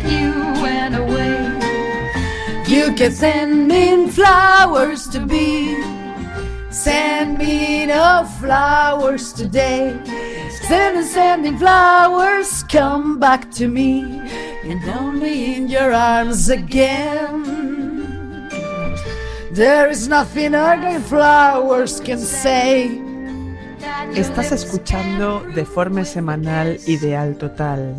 that you went away. You can send me flowers to be. Send me no flowers today. Send sending flowers, come back to me. And only in your arms again. There is nothing ugly flowers can say. Estás escuchando de forma semanal Ideal Total,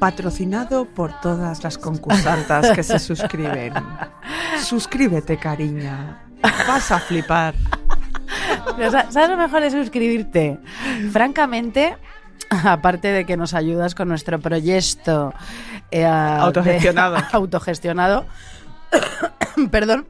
patrocinado por todas las concursantas que se suscriben. Suscríbete, cariña. Vas a flipar. Pero, ¿Sabes lo mejor de suscribirte? Francamente, aparte de que nos ayudas con nuestro proyecto eh, de- Autogestionado. autogestionado, perdón.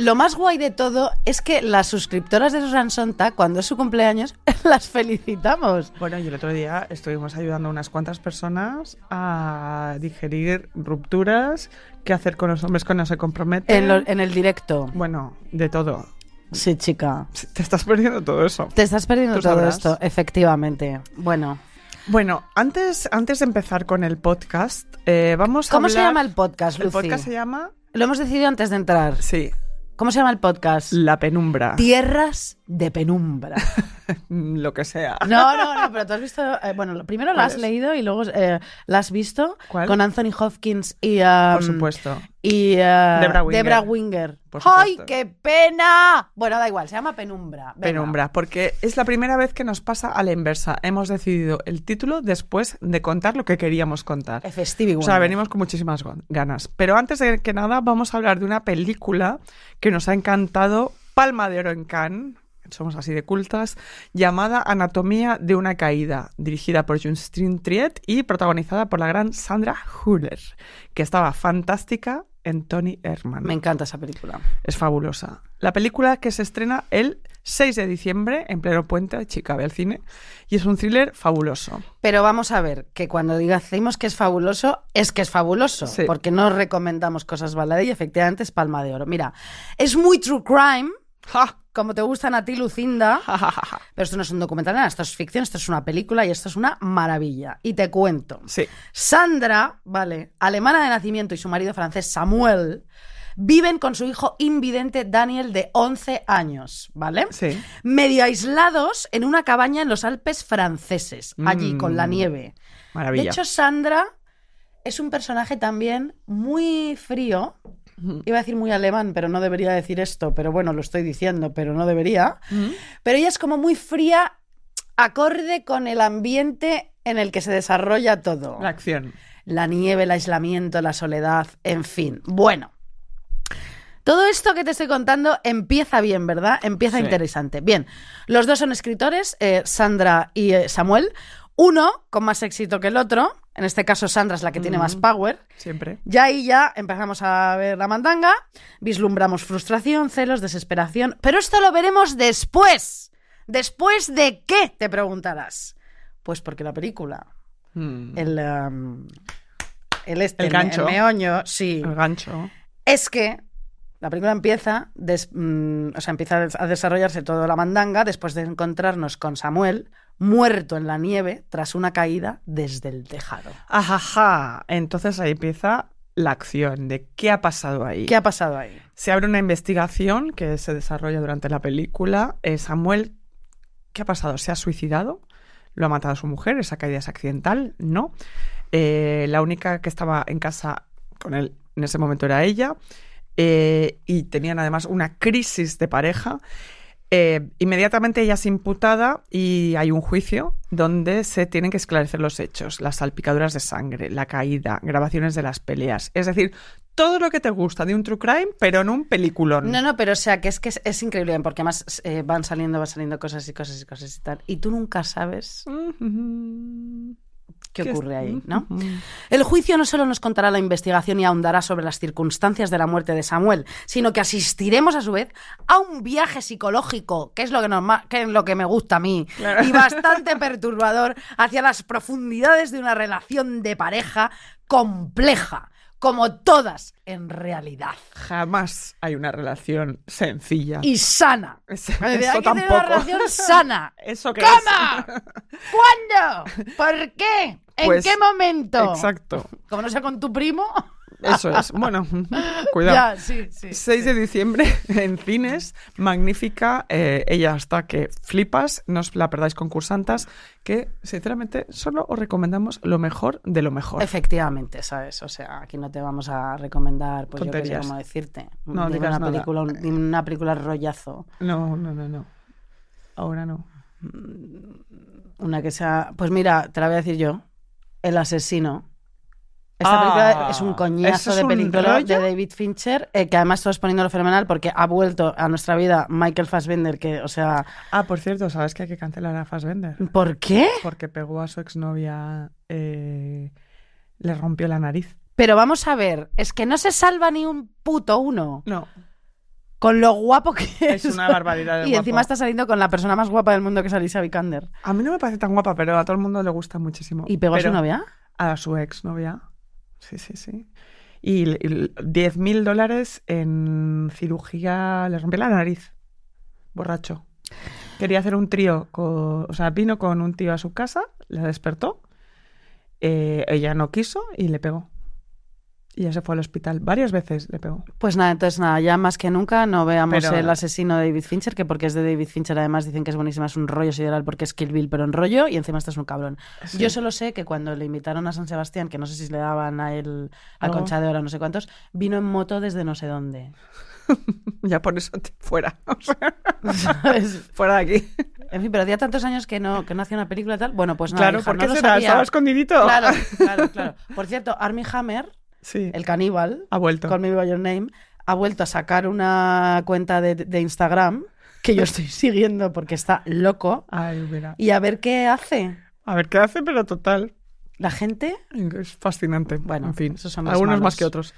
Lo más guay de todo es que las suscriptoras de Susan Sonta, cuando es su cumpleaños, las felicitamos. Bueno, y el otro día estuvimos ayudando a unas cuantas personas a digerir rupturas, qué hacer con los hombres cuando se comprometen. En, lo- en el directo. Bueno, de todo. Sí, chica. Te estás perdiendo todo eso. Te estás perdiendo todo sabrás. esto, efectivamente. Bueno, Bueno, antes, antes de empezar con el podcast, eh, vamos a ¿cómo se llama el podcast, El Lucy? podcast se llama... Lo hemos decidido antes de entrar. Sí, ¿Cómo se llama el podcast? La Penumbra. Tierras de penumbra. Lo que sea. No, no, no, pero tú has visto. eh, bueno, primero la ¿Cuál has es? leído y luego eh, la has visto ¿Cuál? con Anthony Hopkins y. um, Por supuesto. Y. uh, Debra Winger. Debra Winger. Por ¡Ay, qué pena! Bueno, da igual, se llama Penumbra. Venga. Penumbra, porque es la primera vez que nos pasa a la inversa. Hemos decidido el título después de contar lo que queríamos contar. Stevie O sea, venimos con muchísimas ganas. Pero antes de que nada, vamos a hablar de una película que nos ha encantado, Palma de Oro en Cannes, somos así de cultas, llamada Anatomía de una caída, dirigida por Justine Triet y protagonizada por la gran Sandra Hüller, que estaba fantástica en Tony Herman. Me encanta esa película. Es fabulosa. La película que se estrena el 6 de diciembre en pleno puente, chica ve al cine, y es un thriller fabuloso. Pero vamos a ver, que cuando decimos que es fabuloso, es que es fabuloso. Sí. Porque no recomendamos cosas baladí y efectivamente es palma de oro. Mira, es muy true crime, ¡Ja! como te gustan a ti, Lucinda. Pero esto no es un documental, nada, esto es ficción, esto es una película y esto es una maravilla. Y te cuento. Sí. Sandra, vale, alemana de nacimiento y su marido francés Samuel, viven con su hijo invidente Daniel de 11 años, ¿vale? Sí. Medio aislados en una cabaña en los Alpes franceses, allí Mm. con la nieve. Maravilla. De hecho, Sandra es un personaje también muy frío. Iba a decir muy alemán, pero no debería decir esto, pero bueno, lo estoy diciendo, pero no debería. Pero ella es como muy fría, acorde con el ambiente en el que se desarrolla todo. La acción. La nieve, el aislamiento, la soledad, en fin. Bueno. Todo esto que te estoy contando empieza bien, ¿verdad? Empieza Sí. interesante. Bien, los dos son escritores, eh, Sandra y eh, Samuel. Uno con más éxito que el otro. En este caso, Sandra es la que tiene más power. Siempre. Ya ahí ya empezamos a ver la mandanga, vislumbramos frustración, celos, desesperación, pero esto lo veremos después. ¿Después de qué? Te preguntarás. Pues porque la película, Mm. el, um, el este, El gancho. el meoño, sí, El gancho. es que la película empieza, des- mm, o sea, empieza a desarrollarse toda la mandanga después de encontrarnos con Samuel muerto en la nieve tras una caída desde el tejado. Ajaja. Entonces ahí empieza la acción de qué ha pasado ahí. ¿Qué ha pasado ahí? Se abre una investigación que se desarrolla durante la película. Eh, Samuel, ¿qué ha pasado? ¿Se ha suicidado? ¿Lo ha matado a su mujer? ¿Esa caída es accidental? No. Eh, la única que estaba en casa con él en ese momento era ella. Eh, y tenían además una crisis de pareja. Eh, inmediatamente ella es imputada y hay un juicio donde se tienen que esclarecer los hechos, las salpicaduras de sangre, la caída, grabaciones de las peleas. Es decir, todo lo que te gusta de un true crime, pero en un peliculón. No, no, pero o sea, que es que es, es increíble, porque además eh, van saliendo, van saliendo cosas y cosas y cosas y tal. Y tú nunca sabes ¿Qué ocurre ahí, ¿no? El juicio no solo nos contará la investigación y ahondará sobre las circunstancias de la muerte de Samuel, sino que asistiremos a su vez a un viaje psicológico, que es lo que es lo que me gusta a mí, y bastante perturbador, hacia las profundidades de una relación de pareja compleja, como todas en realidad, Jamás hay una relación sencilla. y sana. Es- Hay que eso tener una tampoco. relación sana. ¿Eso qué ¿Cómo? ¿Cuándo? ¿Por qué? ¿En Pues, qué momento? Exacto. Como no sea con tu primo. Eso es. Bueno, cuidado. Ya, sí, sí. 6 de diciembre en cines, magnífica, eh, ella hasta que flipas, no os la perdáis concursantas, que sinceramente solo os recomendamos lo mejor de lo mejor. Efectivamente, ¿sabes? O sea, aquí no te vamos a recomendar, pues yo qué sé cómo decirte. No una película, dime una película rollazo. No, no, no, no. Ahora no. Una que sea. Pues mira, te la voy a decir yo. El asesino. Esta Ah, película es un ¿eso coñazo de película de David Fincher, eh, que además estás poniéndolo fenomenal porque ha vuelto a nuestra vida Michael Fassbender, que, o sea, Ah, por cierto, ¿sabes que hay que cancelar a Fassbender? ¿por qué? Porque pegó a su exnovia, eh, le rompió la nariz. Pero vamos a ver, es que no se salva ni un puto uno No, con lo guapo que es. es una barbaridad de Y encima está saliendo con la persona más guapa del mundo que es Alicia Vikander. A mí no me parece tan guapa, pero a todo el mundo le gusta muchísimo. ¿Y pegó a su novia? A su exnovia. Sí, sí, sí. Y, y l- 10.000 dólares en cirugía. Le rompió la nariz. Borracho. Quería hacer un trío. con- o sea, vino con un tío a su casa, la despertó. eh, ella no quiso y le pegó. Y ya se fue al hospital. Varias veces le pegó. Pues nada, entonces nada, ya más que nunca no veamos Pero- el asesino de David Fincher, que porque es de David Fincher además dicen que es buenísima, es un rollo sideral porque es Kill Bill, pero en rollo, y encima este es un cabrón. Sí. Yo solo sé que cuando le invitaron a San Sebastián, que no sé si le daban a él la Algo. concha de oro, no sé cuántos, vino en moto desde no sé dónde. Ya por eso te- fuera. O sea, ¿Sabes? fuera de aquí. En fin, pero hacía tantos años que no, que no hacía una película y tal. Bueno, pues nada, claro, hija, ¿por no qué lo será? Estaba escondidito. Claro, claro, claro. Por cierto, Armie Hammer, Sí. el caníbal, Ha vuelto. Call Me By Your Name, ha vuelto a sacar una cuenta de, de Instagram que yo estoy siguiendo porque está loco. Ay, mira. Y a ver qué hace. A ver qué hace, pero total. La gente. Es fascinante. Bueno, en fin. esos son los Algunos malos. más que otros.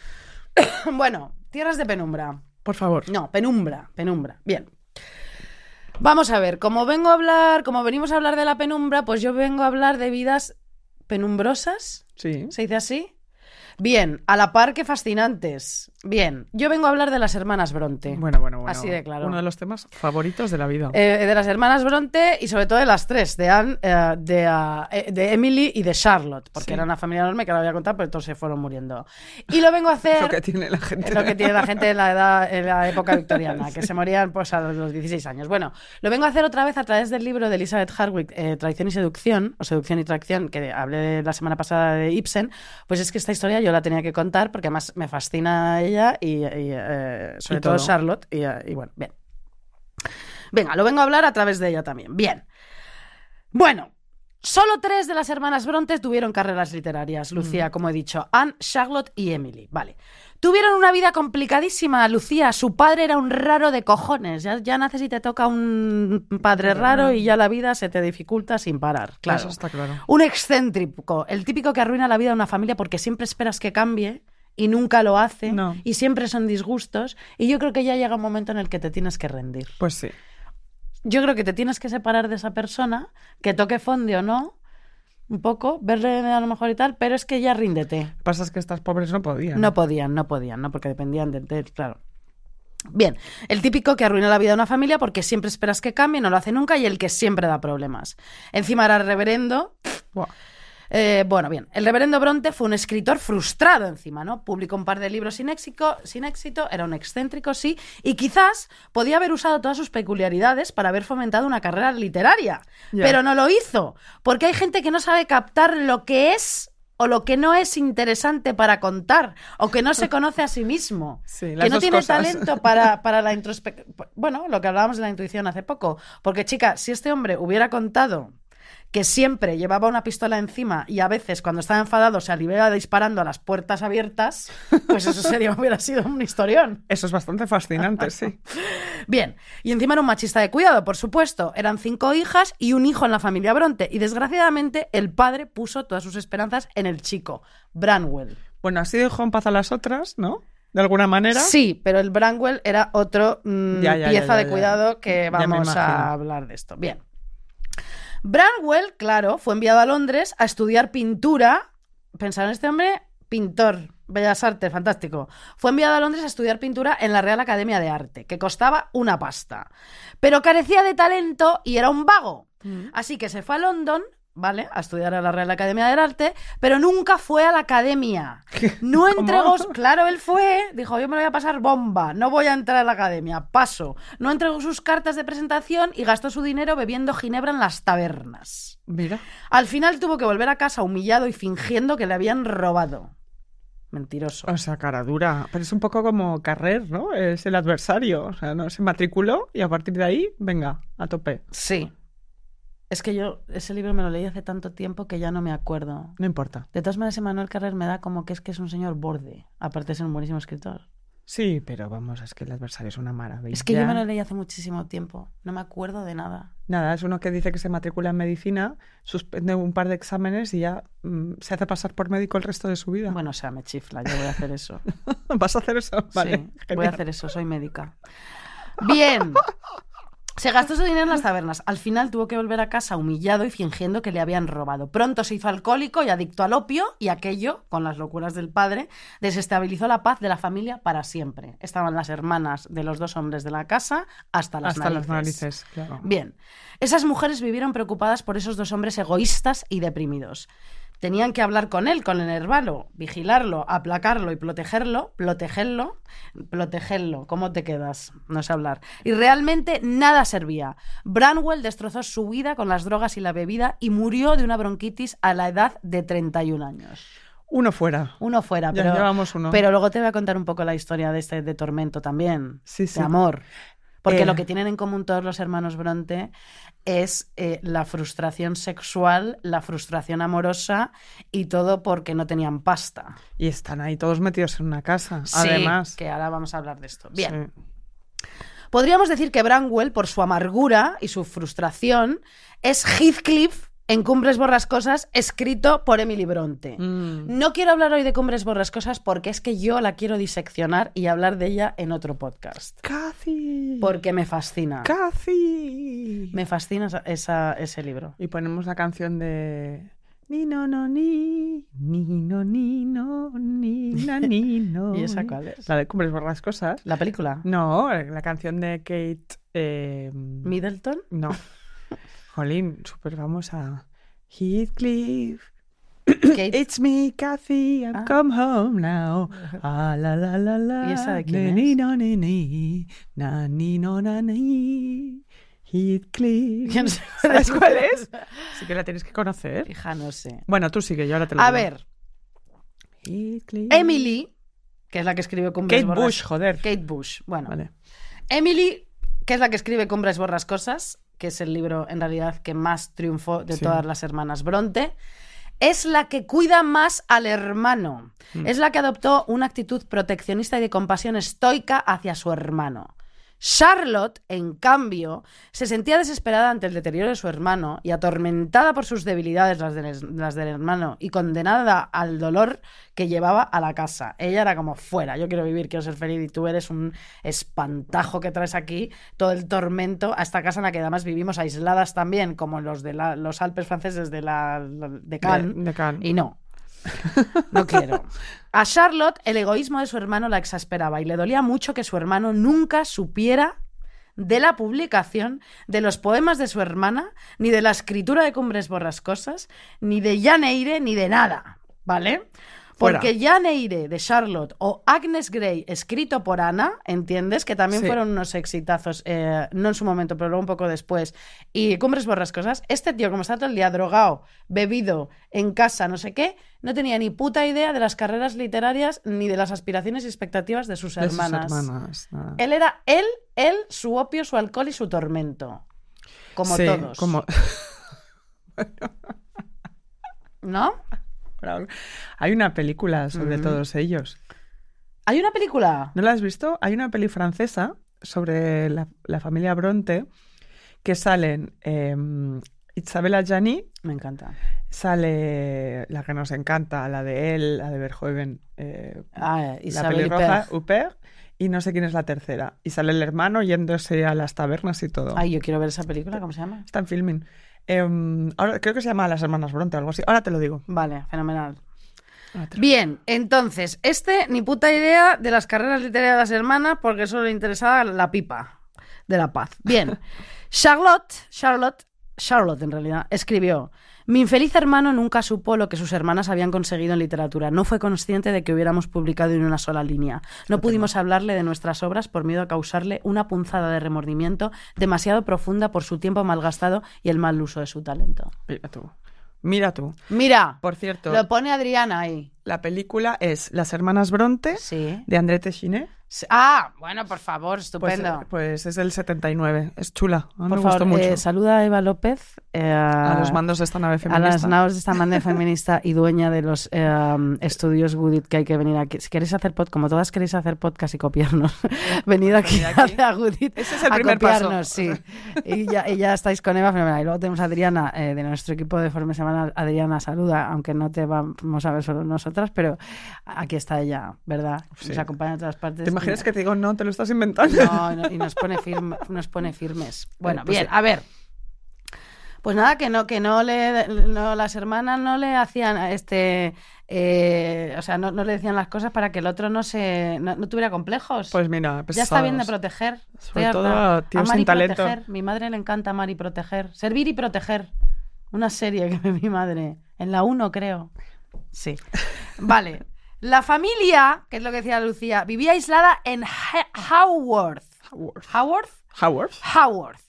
Bueno, tierras de penumbra. Por favor. No, penumbra, penumbra. Bien. Vamos a ver, como vengo a hablar, como venimos a hablar de la penumbra, pues yo vengo a hablar de vidas penumbrosas. Sí. ¿Se dice así? Bien, a la par que fascinantes. Bien, yo vengo a hablar de las hermanas Bronte. Bueno, bueno, bueno. Así de claro. Uno de los temas favoritos de la vida. Eh, de las hermanas Bronte y sobre todo de las tres, de Anne, eh, de, eh, de Emily y de Charlotte, porque Sí. era una familia enorme que la voy a contar, pero todos se fueron muriendo. Y lo vengo a hacer... Lo que tiene la gente. Lo que tiene la gente en la edad, en la época victoriana, que se morían pues a los 16 años. Bueno, lo vengo a hacer otra vez a través del libro de Elizabeth Hardwick, Traición y Seducción, o Seducción y Tracción, que hablé la semana pasada de Ibsen. Pues es que esta historia yo la tenía que contar porque además me fascina ella y, y, eh, sobre Y todo. todo. Charlotte. Y, eh, y bueno, bien. Venga, lo vengo a hablar a través de ella también. Bien. Bueno, solo tres de las hermanas Bronte tuvieron carreras literarias, Lucía, como he dicho, Anne, Charlotte y Emily. Vale. Tuvieron una vida complicadísima, Lucía. Su padre era un raro de cojones. Ya, ya naces y te toca un padre raro y ya la vida se te dificulta sin parar. Claro. Eso está claro. Un excéntrico, el típico que arruina la vida de una familia porque siempre esperas que cambie y nunca lo hace No. y siempre son disgustos. Y yo creo que ya llega un momento en el que te tienes que rendir. Pues sí. Yo creo que te tienes que separar de esa persona, que toque fonde o no, un poco, verle a lo mejor y tal, pero es que ya ríndete. Pasa es que estas pobres no podían. No podían, no podían, ¿no? Porque dependían de, de- claro. Bien, el típico que arruina la vida de una familia porque siempre esperas que cambie, no lo hace nunca y el que siempre da problemas. Encima era reverendo. Buah. Eh, bueno, bien, el reverendo Bronte fue un escritor frustrado encima, ¿no? Publicó un par de libros sin éxito, sin éxito, era un excéntrico, sí, y quizás podía haber usado todas sus peculiaridades para haber fomentado una carrera literaria, pero no lo hizo, porque hay gente que no sabe captar lo que es o lo que no es interesante para contar, o que no se conoce a sí mismo, Sí, que no tiene cosas. talento para, para la introspección. Bueno, lo que hablábamos de la intuición hace poco, porque chica, si este hombre hubiera contado que siempre llevaba una pistola encima y a veces cuando estaba enfadado se alivia disparando a las puertas abiertas, pues eso sería, hubiera sido un historión. Eso es bastante fascinante, sí. Bien, y encima era un machista de cuidado, por supuesto. Eran cinco hijas y un hijo en la familia Bronte. Y desgraciadamente el padre puso todas sus esperanzas en el chico, Branwell. Bueno, así dejó en paz a las otras, ¿no? De alguna manera. Sí, pero el Branwell era otro mm, Ya, ya, ya, pieza ya, de cuidado que vamos a hablar de esto. Bien. Branwell, claro, fue enviado a Londres a estudiar pintura. Pensaron este hombre, pintor, bellas artes, fantástico. Fue enviado a Londres a estudiar pintura en la Real Academia de Arte, que costaba una pasta. Pero carecía de talento y era un vago. Así que se fue a London ¿vale? A estudiar a la Real Academia del Arte, pero nunca fue a la academia. No entregó, claro, él fue, dijo, yo me lo voy a pasar bomba, no voy a entrar a la academia, paso. No entregó sus cartas de presentación y gastó su dinero bebiendo ginebra en las tabernas. Mira. Al final tuvo que volver a casa humillado y fingiendo que le habían robado. Mentiroso. O sea, cara dura. Pero es un poco como Carrer, ¿no? Es el adversario. O sea, no se matriculó y a partir de ahí, venga, a tope. Sí. Es que yo ese libro me lo leí hace tanto tiempo que ya no me acuerdo. No importa. De todas maneras, Emanuel Carrer me da como que es que es un señor borde, aparte de ser un buenísimo escritor. Sí, pero vamos, es que el adversario es una maravilla. Es que yo me lo leí hace muchísimo tiempo, no me acuerdo de nada. Nada, es uno que dice que se matricula en medicina, suspende un par de exámenes y ya mm, se hace pasar por médico el resto de su vida. Bueno, o sea, me chifla, yo voy a hacer eso. ¿Vas a hacer eso? Vale, sí, voy a hacer eso, soy médica. Bien. Se gastó su dinero en las tabernas. Al final tuvo que volver a casa humillado y fingiendo que le habían robado. Pronto se hizo alcohólico y adicto al opio y aquello, con las locuras del padre, desestabilizó la paz de la familia para siempre. Estaban las hermanas de los dos hombres de la casa hasta las Hasta narices. las narices, claro. Bien, esas mujeres vivieron preocupadas por esos dos hombres egoístas y deprimidos. Tenían que hablar con él, con el hervalo, vigilarlo, aplacarlo y protegerlo, protegerlo, protegerlo. ¿Cómo te quedas? No sé hablar. Y realmente nada servía. Branwell destrozó su vida con las drogas y la bebida y murió de una bronquitis a la edad de 31 años. Uno fuera. Uno fuera, Ya pero, uno. pero luego te voy a contar un poco la historia de este de Tormento también, Sí, sí. de amor. Porque Eh. lo que tienen en común todos los hermanos Bronte es eh, la frustración sexual, la frustración amorosa y todo porque no tenían pasta. Y están ahí todos metidos en una casa. Sí, Además. que ahora vamos a hablar de esto. Bien. Sí. Podríamos decir que Branwell, por su amargura y su frustración, es Heathcliff en Cumbres Borrascosas, escrito por Emily Bronte. Mm. No quiero hablar hoy de Cumbres Borrascosas porque es que yo la quiero diseccionar y hablar de ella en otro podcast. Cathy. Porque me fascina. Cathy. Me fascina esa- esa- ese libro. Y ponemos la canción de Ni no no ni ni no ni no ni na, ni no. ¿Y esa cuál es? La de Cumbres por las cosas. La película. No, la canción de Kate. eh, Middleton. no. Jolín, súper famosa. Heathcliff. Kate. It's me, Cathy, I've Ah. come home now. Ah, la, la, la, la. ¿Y esa de quién Ni, es? no, ni, ni. Na, ni, no, na, ni. Heathcliff. No sé ¿Sabes es. cuál es? Sí que la tienes que conocer. Hija, no sé. Bueno, tú sigue, yo ahora te lo A digo. ver, Heathcliff. Emily, que es la que escribe Cumbres Kate Bush, joder. Kate Bush. Bueno, Vale. Emily, que es la que escribe Cumbres Borrascosas, que es el libro en realidad que más triunfó de Sí. todas las hermanas Bronte, es la que cuida más al hermano. Mm. Es la que adoptó una actitud proteccionista y de compasión estoica hacia su hermano. Charlotte, en cambio, se sentía desesperada ante el deterioro de su hermano y atormentada por sus debilidades, las del, las del hermano, y condenada al dolor que llevaba a la casa. Ella era como, fuera, yo quiero vivir, quiero ser feliz, y tú eres un espantajo que traes aquí todo el tormento a esta casa en la que además vivimos aisladas también, como los de la- los Alpes franceses de, la, de Cannes. De, de Cannes. Y no. No quiero. A Charlotte el egoísmo de su hermano la exasperaba y le dolía mucho que su hermano nunca supiera de la publicación de los poemas de su hermana, ni de la escritura de Cumbres Borrascosas, ni de Janeire, ni de nada, ¿vale? Porque Janeire de Charlotte o Agnes Grey, escrito por Ana, ¿entiendes? Que también Sí. fueron unos exitazos, eh, no en su momento, pero luego un poco después. Y Cumbres Borrascosas, este tío, como está todo el día drogado, bebido, en casa, no sé qué, no tenía ni puta idea de las carreras literarias ni de las aspiraciones y expectativas de sus De sus hermanas. Él era él, él, su opio, su alcohol y su tormento. Como Sí, todos. Como... ¿No? Hay una película sobre todos ellos. ¿Hay una película? ¿No la has visto? Hay una peli francesa sobre la, la familia Bronte que salen eh, Isabella Gianni, Me encanta. sale la que nos encanta, la de él, la de Verhoeven, eh, Ah, la Isabel pelirroja, Huppert. Huppert, y no sé quién es la tercera. Y sale el hermano yéndose a las tabernas y todo. Ay, yo quiero ver esa película, ¿cómo se llama? Está en filming. Eh, ahora creo que se llama Las Hermanas Bronte o algo así. Ahora te lo digo. Vale, fenomenal. Bien, entonces, este ni puta idea de las carreras literarias de las hermanas porque solo le interesaba la pipa de la paz. Bien. Charlotte, Charlotte Charlotte en realidad, escribió, mi infeliz hermano nunca supo lo que sus hermanas habían conseguido en literatura. No fue consciente de que hubiéramos publicado en una sola línea. No pudimos hablarle de nuestras obras por miedo a causarle una punzada de remordimiento demasiado profunda por su tiempo malgastado y el mal uso de su talento. Mira tú. Mira tú. Mira, Por cierto, lo pone Adriana ahí. La película es Las hermanas Bronte Sí. de André Téchiné. Ah, bueno, por favor, Pues, estupendo. pues es del 79. Es chula. A por me favor, gustó mucho. eh, saluda a Eva López. eh, a los mandos de esta nave a feminista. las naves de esta banda feminista y dueña de los eh, estudios Goodit que hay que venir aquí. Si queréis hacer podcast, como todas queréis hacer podcast y copiarnos, venid aquí, a Goodit Ese es el a primer paso. copiarnos, sí. Y ya, y ya estáis con Eva fenomenal. Y luego tenemos a Adriana de nuestro equipo de Forma Semanal. Adriana, saluda, aunque no te vamos a ver solo nosotras, pero aquí está ella, ¿verdad? Sí. Nos acompaña a todas partes. ¿Te imaginas Y- que te digo, no, te lo estás inventando? no, no, y nos pone, firme- nos pone firmes. Bueno, pues bien, sí. a ver. Pues nada, que no, que no le, no, las hermanas no le hacían este, eh, o sea, no, no le decían las cosas para que el otro no se, no, no tuviera complejos. Pues mira, ya está bien de proteger. Sobre Estoy todo a tíos Amar sin y talento. proteger. Mi madre le encanta amar y proteger. Servir y proteger. Una serie que ve mi madre. En la 1, creo. Sí. Vale. La familia, que es lo que decía Lucía, vivía aislada en Ha- Haworth. Howard. ¿Haworth? Howard. Haworth.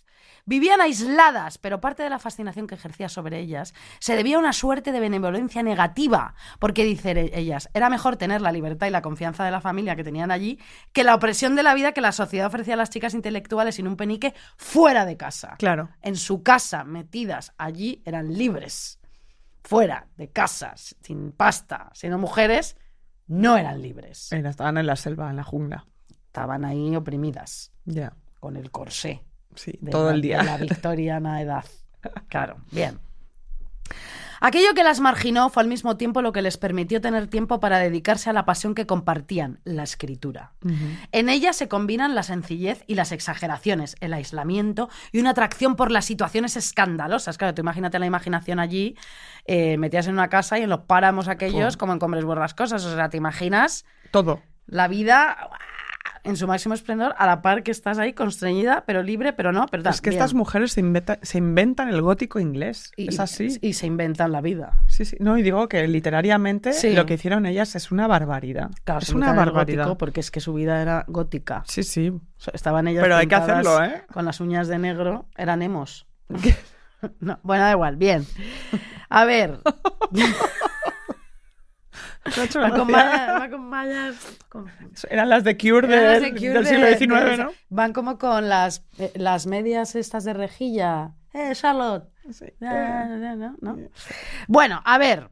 Vivían aisladas, pero parte de la fascinación que ejercía sobre ellas se debía a una suerte de benevolencia negativa, porque dicen ellas, era mejor tener la libertad y la confianza de la familia que tenían allí que la opresión de la vida que la sociedad ofrecía a las chicas intelectuales sin un penique fuera de casa. Claro. En su casa, metidas allí, eran libres. Fuera de casa, sin pasta, siendo mujeres, no eran libres. Estaban en la selva, en la jungla. Estaban ahí oprimidas, Ya. con el corsé Sí, de todo la- el de día. la victoriana edad. Claro, bien. Aquello que las marginó fue al mismo tiempo lo que les permitió tener tiempo para dedicarse a la pasión que compartían, la escritura. En ella se combinan la sencillez y las exageraciones, el aislamiento y una atracción por las situaciones escandalosas. Claro, tú imagínate la imaginación allí, eh, metidas en una casa y en los páramos aquellos, como en Combres Borrascosas. O sea, te imaginas Todo. la vida. En su máximo esplendor, a la par que estás ahí constreñida, pero libre, pero no, pero. Es que Bien. estas mujeres se, inventa- se inventan el gótico inglés. Y- es así. Y se inventan la vida. Sí, sí. No, y digo que literariamente Sí. lo que hicieron ellas es una barbaridad. Claro, es una barbaridad. gótico porque es que su vida era gótica. Sí, sí. Estaban ellas Pero hay que hacerlo, ¿eh? Con las uñas de negro, eran emos. No, bueno, da igual, bien. A ver, Va con mallas, va con mallas. con- Eran las de Cure, las del, de Cure del de- siglo XIX, de- ¿no? Van como con las, eh, las medias estas de rejilla. Eh, Charlotte. Sí. ¿no? ¿no? Bueno, a ver.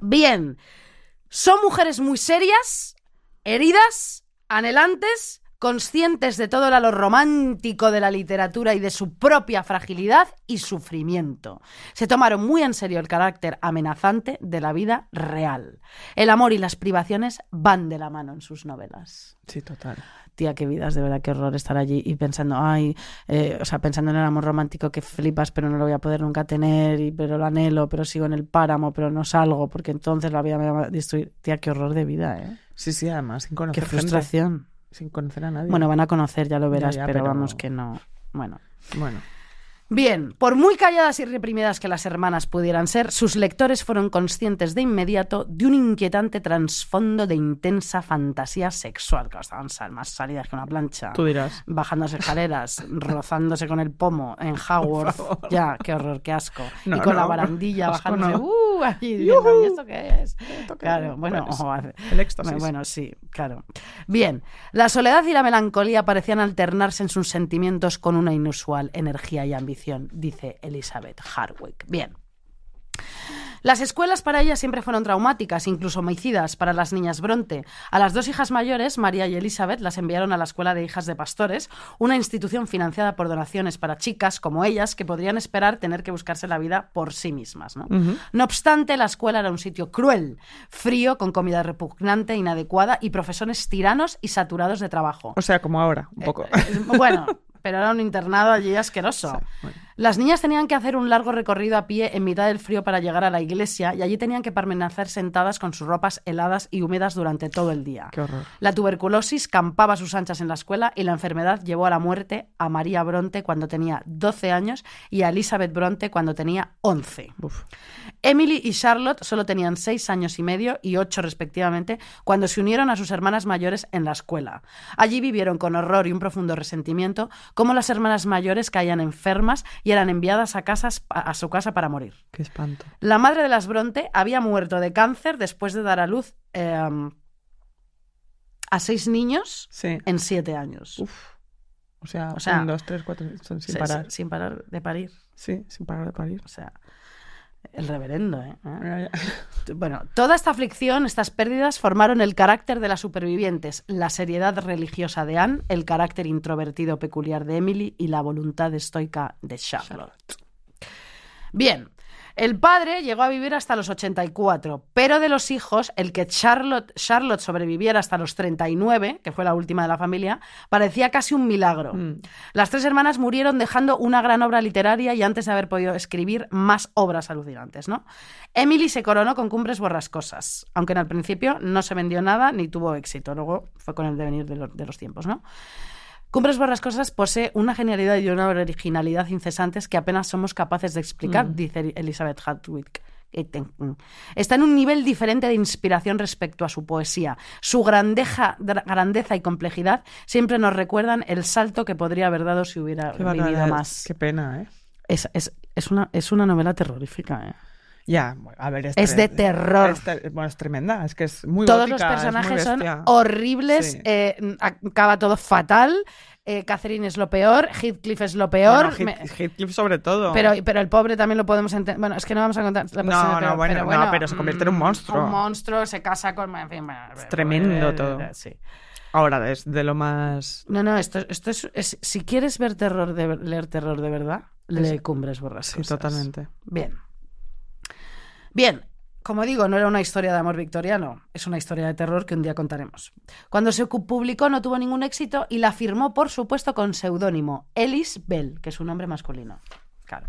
Bien. Son mujeres muy serias, heridas, anhelantes, conscientes de todo lo romántico de la literatura y de su propia fragilidad y sufrimiento. Se tomaron muy en serio el carácter amenazante de la vida real. El amor y las privaciones van de la mano en sus novelas Sí, total. tía, qué vidas, de verdad, qué horror estar allí y pensando, ay, eh, o sea, pensando en el amor romántico que flipas, pero no lo voy a poder nunca tener, y, pero lo anhelo, pero sigo en el páramo, pero no salgo, porque entonces la vida me va a destruir. Tía, qué horror de vida, ¿eh? Sí, sí, además, sin Qué conocer gente, frustración. Sin conocer a nadie. Bueno, van a conocer, ya lo verás, ya, pero, pero- vamos que no. Bueno. Bueno. Bien, por muy calladas y reprimidas que las hermanas pudieran ser, sus lectores fueron conscientes de inmediato de un inquietante trasfondo de intensa fantasía sexual. Claro, estaban sal- más salidas que una plancha. Tú dirás. bajando las escaleras, rozándose con el pomo en Haworth. Ya, qué horror, qué asco. No, y con la barandilla bajándose, no. ¡uh! allí diciendo, ¿y esto qué es? ¿Esto qué Claro, es? bueno, Pues, el éxtasis. bueno, sí, claro. Bien, la soledad y la melancolía parecían alternarse en sus sentimientos con una inusual energía y ambición, dice Elizabeth Hardwick. Bien. Las escuelas para ellas siempre fueron traumáticas, incluso homicidas para las niñas Bronte. A las dos hijas mayores, María y Elizabeth, las enviaron a la Escuela de Hijas de Pastores, una institución financiada por donaciones para chicas como ellas que podrían esperar tener que buscarse la vida por sí mismas. ¿no? Obstante, la escuela era un sitio cruel, frío, con comida repugnante, inadecuada y profesores tiranos y saturados de trabajo. O sea, como ahora, un poco. Eh, Bueno, pero era un internado allí asqueroso. Sí, bueno. Las niñas tenían que hacer un largo recorrido a pie en mitad del frío para llegar a la iglesia y allí tenían que permanecer sentadas con sus ropas heladas y húmedas durante todo el día. Qué horror. La tuberculosis campaba a sus anchas en la escuela y la enfermedad llevó a la muerte a María Bronte cuando tenía 12 años y a Elizabeth Bronte cuando tenía 11. Uf. Emily y Charlotte solo tenían seis años y medio y ocho respectivamente cuando se unieron a sus hermanas mayores en la escuela. Allí vivieron con horror y un profundo resentimiento cómo las hermanas mayores caían enfermas y eran enviadas a, casas, a su casa para morir. Qué espanto. La madre de las Bronte había muerto de cáncer después de dar a luz eh, a seis niños Sí. en siete años. Uf. O sea, O sea, un, dos, tres, cuatro, son sin parar. sin parar de parir. Sí, sin parar de parir. O sea, el reverendo, ¿eh? Ya, ya. Bueno, toda esta aflicción, estas pérdidas, formaron el carácter de las supervivientes, la seriedad religiosa de Anne, el carácter introvertido peculiar de Emily y la voluntad estoica de Charlotte. Bien, el padre llegó a vivir hasta los 84, pero de los hijos, el que Charlotte, Charlotte sobreviviera hasta los 39, que fue la última de la familia, parecía casi un milagro. Mm. Las tres hermanas murieron dejando una gran obra literaria y antes de haber podido escribir más obras alucinantes, ¿no? Emily se coronó con Cumbres Borrascosas, aunque en el principio no se vendió nada ni tuvo éxito. Luego fue con el devenir de, de los tiempos, ¿no? Cumbres Borrascosas posee una genialidad y una originalidad incesantes que apenas somos capaces de explicar, Mm. dice Elizabeth Hartwig. Está en un nivel diferente de inspiración respecto a su poesía. Su grandeja- grandeza y complejidad siempre nos recuerdan el salto que podría haber dado si hubiera Qué vivido más. Qué pena, ¿eh? Es, es- es una, es una novela terrorífica. ¿eh? Ya, bueno, a ver, Es de tre- terror. es ter- bueno, es tremenda, es que es muy Todos gótica, los es personajes son horribles, Sí. eh, acaba todo fatal. eh, Catherine es lo peor, Heathcliff es lo peor. Bueno, me- Heathcliff sobre todo. Pero, pero el pobre también lo podemos entender. Bueno, es que no vamos a contar la No, no, bueno, pero no, pero se convierte en un mm, monstruo. Un monstruo, se casa con. En fin, bueno, Es tremendo eh, todo. Sí. Ahora, es de lo más... No, no, esto, esto es, es- Si quieres ver terror de, leer terror de verdad, lee Cumbres Sí, Borrascosas. totalmente. Bien. Bien. Como digo, no era una historia de amor victoriano, es una historia de terror que un día contaremos. Cuando se publicó no tuvo ningún éxito y la firmó, por supuesto, con seudónimo Ellis Bell, que es un nombre masculino. Claro.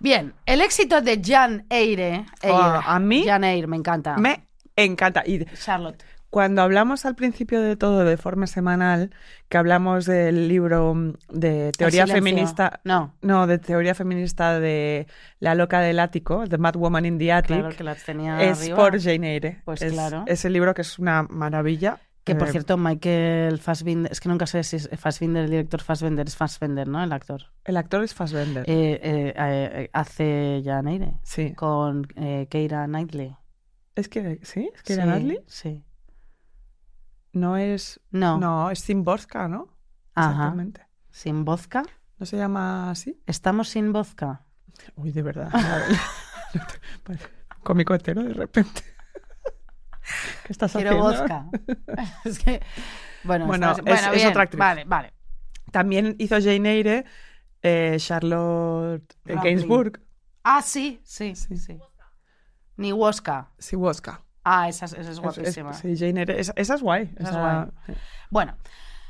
Bien, el éxito de Jan Eyre. Eyre Oh, a mí Jan Eyre, me encanta. Me encanta. Y Charlotte. Cuando hablamos al principio de todo de forma semanal, que hablamos del libro mm, de teoría feminista... No, No, de teoría feminista de La loca del ático, The Mad Woman in the Attic. claro que las tenía es arriba. por Jane Eyre. Pues es, claro. Es el libro que es una maravilla. Que por Eh, cierto, Michael Fassbinder, es que nunca sé si es Fassbinder el director Fassbinder, es Fassbender, ¿no? El actor. El actor es Fassbender. Eh, eh, hace Jan Eyre sí. con eh, Keira Knightley. Es que, ¿sí? ¿Es que sí, era Natalie? Sí. No es... No. No, es Tim Vodka, ¿no? Ajá. Exactamente. ¿Sin vodka? ¿No se llama así? ¿Estamos sin vodka? Uy, de verdad. Cómico entero de repente. ¿Qué estás Quiero haciendo? vodka. es que... Bueno, Bueno, es- bueno, es bien, otra actriz. Vale, vale. También hizo Jane Eyre eh, Charlotte. Gainsbourg. Ah, sí, sí, Sí. sí. Ni Woska. Sí, Woska. Ah, esa, es- esa es Es- es- guapísima. sí, Jane Eyre. Esa, esa es guay. Esa es Bueno,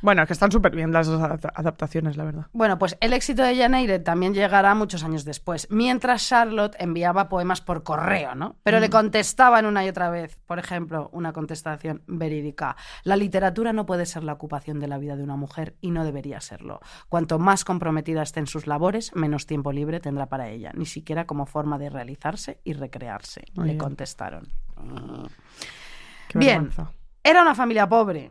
Bueno, que están súper bien las dos adapta- adaptaciones, la verdad. Bueno, pues el éxito de Jane Eyre también llegará muchos años después, mientras Charlotte enviaba poemas por correo, ¿no? Pero Mm. le contestaban una y otra vez. Por ejemplo, una contestación verídica. La literatura no puede ser la ocupación de la vida de una mujer y no debería serlo. Cuanto más comprometida esté en sus labores, menos tiempo libre tendrá para ella, ni siquiera como forma de realizarse y recrearse, Muy le bien. contestaron. Qué Bien. vergüenza. Era una familia pobre,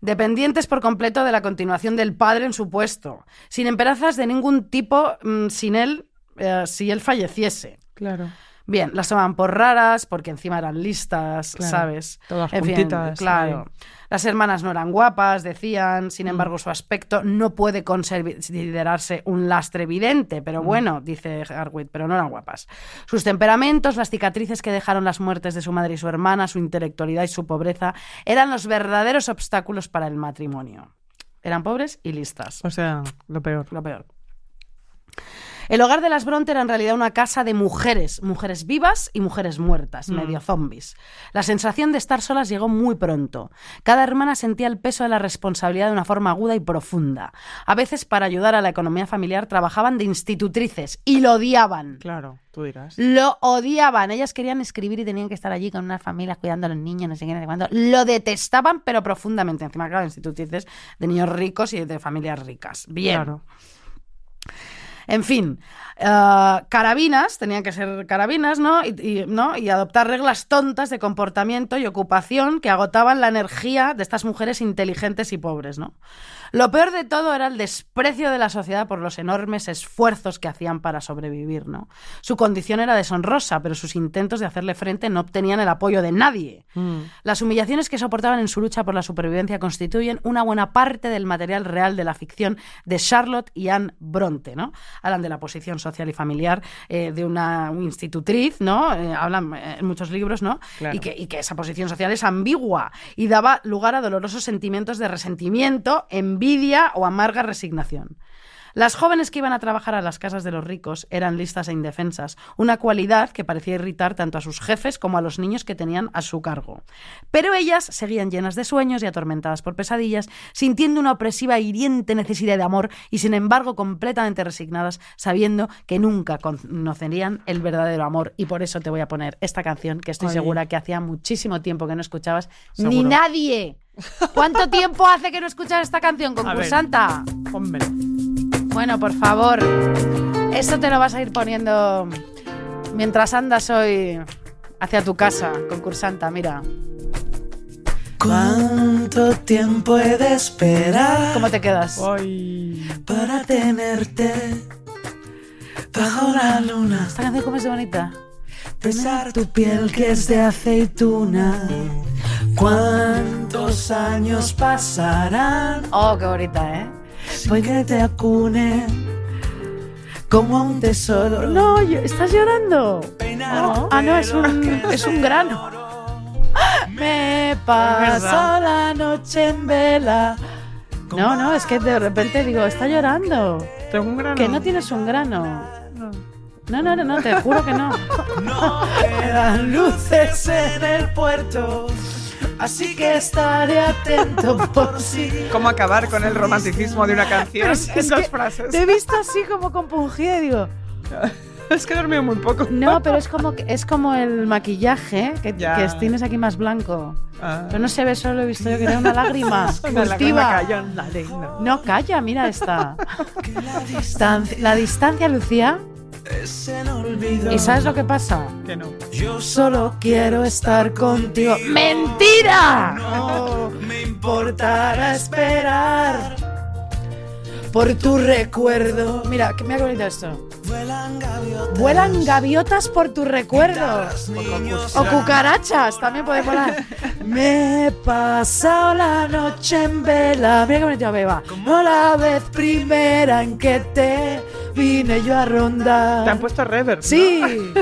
dependientes por completo de la continuación del padre en su puesto, sin esperanzas de ningún tipo mm, sin él, eh, si él falleciese. Claro. Bien, las tomaban por raras, porque encima eran listas, Claro, ¿sabes? todas En fin, claro. Las hermanas no eran guapas, decían, Mm. sin embargo, su aspecto no puede considerarse un lastre evidente, Mm. pero bueno, dice Harwood, pero no eran guapas. Sus temperamentos, las cicatrices que dejaron las muertes de su madre y su hermana, su intelectualidad y su pobreza, eran los verdaderos obstáculos para el matrimonio. Eran pobres y listas O sea, lo peor. lo peor. El hogar de las Bronte era en realidad una casa de mujeres, mujeres vivas y mujeres muertas, Mm. medio zombies. La sensación de estar solas llegó muy pronto. Cada hermana sentía el peso de la responsabilidad de una forma aguda y profunda. A veces, para ayudar a la economía familiar, trabajaban de institutrices y lo odiaban. Claro, tú dirás. Lo odiaban. Ellas querían escribir y tenían que estar allí con unas familias cuidando a los niños, no sé qué, no sé cuánto. Lo detestaban, pero profundamente. Encima, claro, institutrices de niños ricos y de familias ricas. Bien. Claro. En fin, eh, carabinas, tenían que ser carabinas, ¿no? Y, y- ¿no? y adoptar reglas tontas de comportamiento y ocupación que agotaban la energía de estas mujeres inteligentes y pobres, ¿no? Lo peor de todo era el desprecio de la sociedad por los enormes esfuerzos que hacían para sobrevivir, ¿no? Su condición era deshonrosa, pero sus intentos de hacerle frente no obtenían el apoyo de nadie. Mm. Las humillaciones que soportaban en su lucha por la supervivencia constituyen una buena parte del material real de la ficción de Charlotte y Anne Bronte, ¿no? Hablan de la posición social y familiar eh, de una institutriz, ¿no? Eh, hablan eh, en muchos libros, ¿no? Claro. Y, que, y que esa posición social es ambigua y daba lugar a dolorosos sentimientos de resentimiento, envidia o amarga resignación. Las jóvenes que iban a trabajar a las casas de los ricos eran listas e indefensas, una cualidad que parecía irritar tanto a sus jefes como a los niños que tenían a su cargo. Pero ellas seguían llenas de sueños y atormentadas por pesadillas, sintiendo una opresiva e hiriente necesidad de amor y sin embargo completamente resignadas, sabiendo que nunca conocerían el verdadero amor. Y por eso te voy a poner esta canción que estoy segura que hacía muchísimo tiempo que no escuchabas ni nadie. ¿Cuánto tiempo hace que no escuchas esta canción, concursanta? Pónmelo. Bueno, por favor, esto te lo vas a ir poniendo mientras andas hoy hacia tu casa, concursanta, mira. ¿Cuánto tiempo he de esperar ¿Cómo te quedas? Ay. para tenerte bajo la luna? Esta canción cómo es de bonita. Besar tu piel que es de aceituna. ¿Cuántos años pasarán? Oh, qué bonita, ¿eh? Voy que te acune como un tesoro. No, yo- ¿estás llorando? Oh, ah, no, es un, es un grano. Me verdad. la noche en vela. No, no, es que de repente digo, está llorando. Tengo un grano. Que no tienes un grano. No, no, no, no, te juro que no. No quedan luces en el puerto, así que estaré atento por si. ¿Cómo acabar con el romanticismo de una canción es- en dos que frases? Te he visto así como compungida y digo, Es que he dormido muy poco. no, pero es como, que- es como el maquillaje que, Ya. que tienes aquí más blanco. Ah. Pero no se ve, solo he visto yo que era una lágrima. Arena. No, calla, mira esta. La distancia, Lucía. ¿Y sabes lo que pasa? Que no. Yo solo quiero estar contigo. ¡Mentira! No me importará esperar por tu recuerdo. Mira, que- mira qué bonito esto. Vuelan gaviotas. Vuelan gaviotas por tu recuerdo. O cucarachas, también puede volar. Me he pasado la noche en vela. Mira qué bonito, beba. Como la vez primera en que te vine yo a rondar. Te han puesto reverb. ¿no? Sí.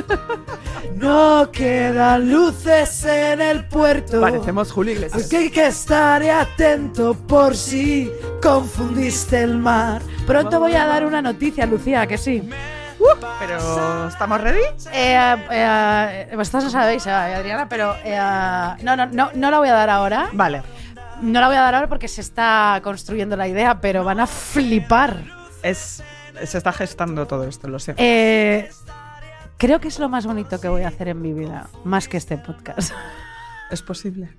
No quedan luces en el puerto. Parecemos Julio Iglesias. Así que hay que estar atento por si confundiste el mar. Pronto voy a dar una noticia, Lucía, que sí. Pero, ¿estamos ready? Eh, eh, vosotros no sabéis, eh, Adriana, pero eh, no, no, no, no la voy a dar ahora. Vale. No la voy a dar ahora porque se está construyendo la idea, pero van a flipar. Es, se está gestando todo esto, lo sé. Eh, creo que es lo más bonito que voy a hacer en mi vida, más que este podcast. Es posible.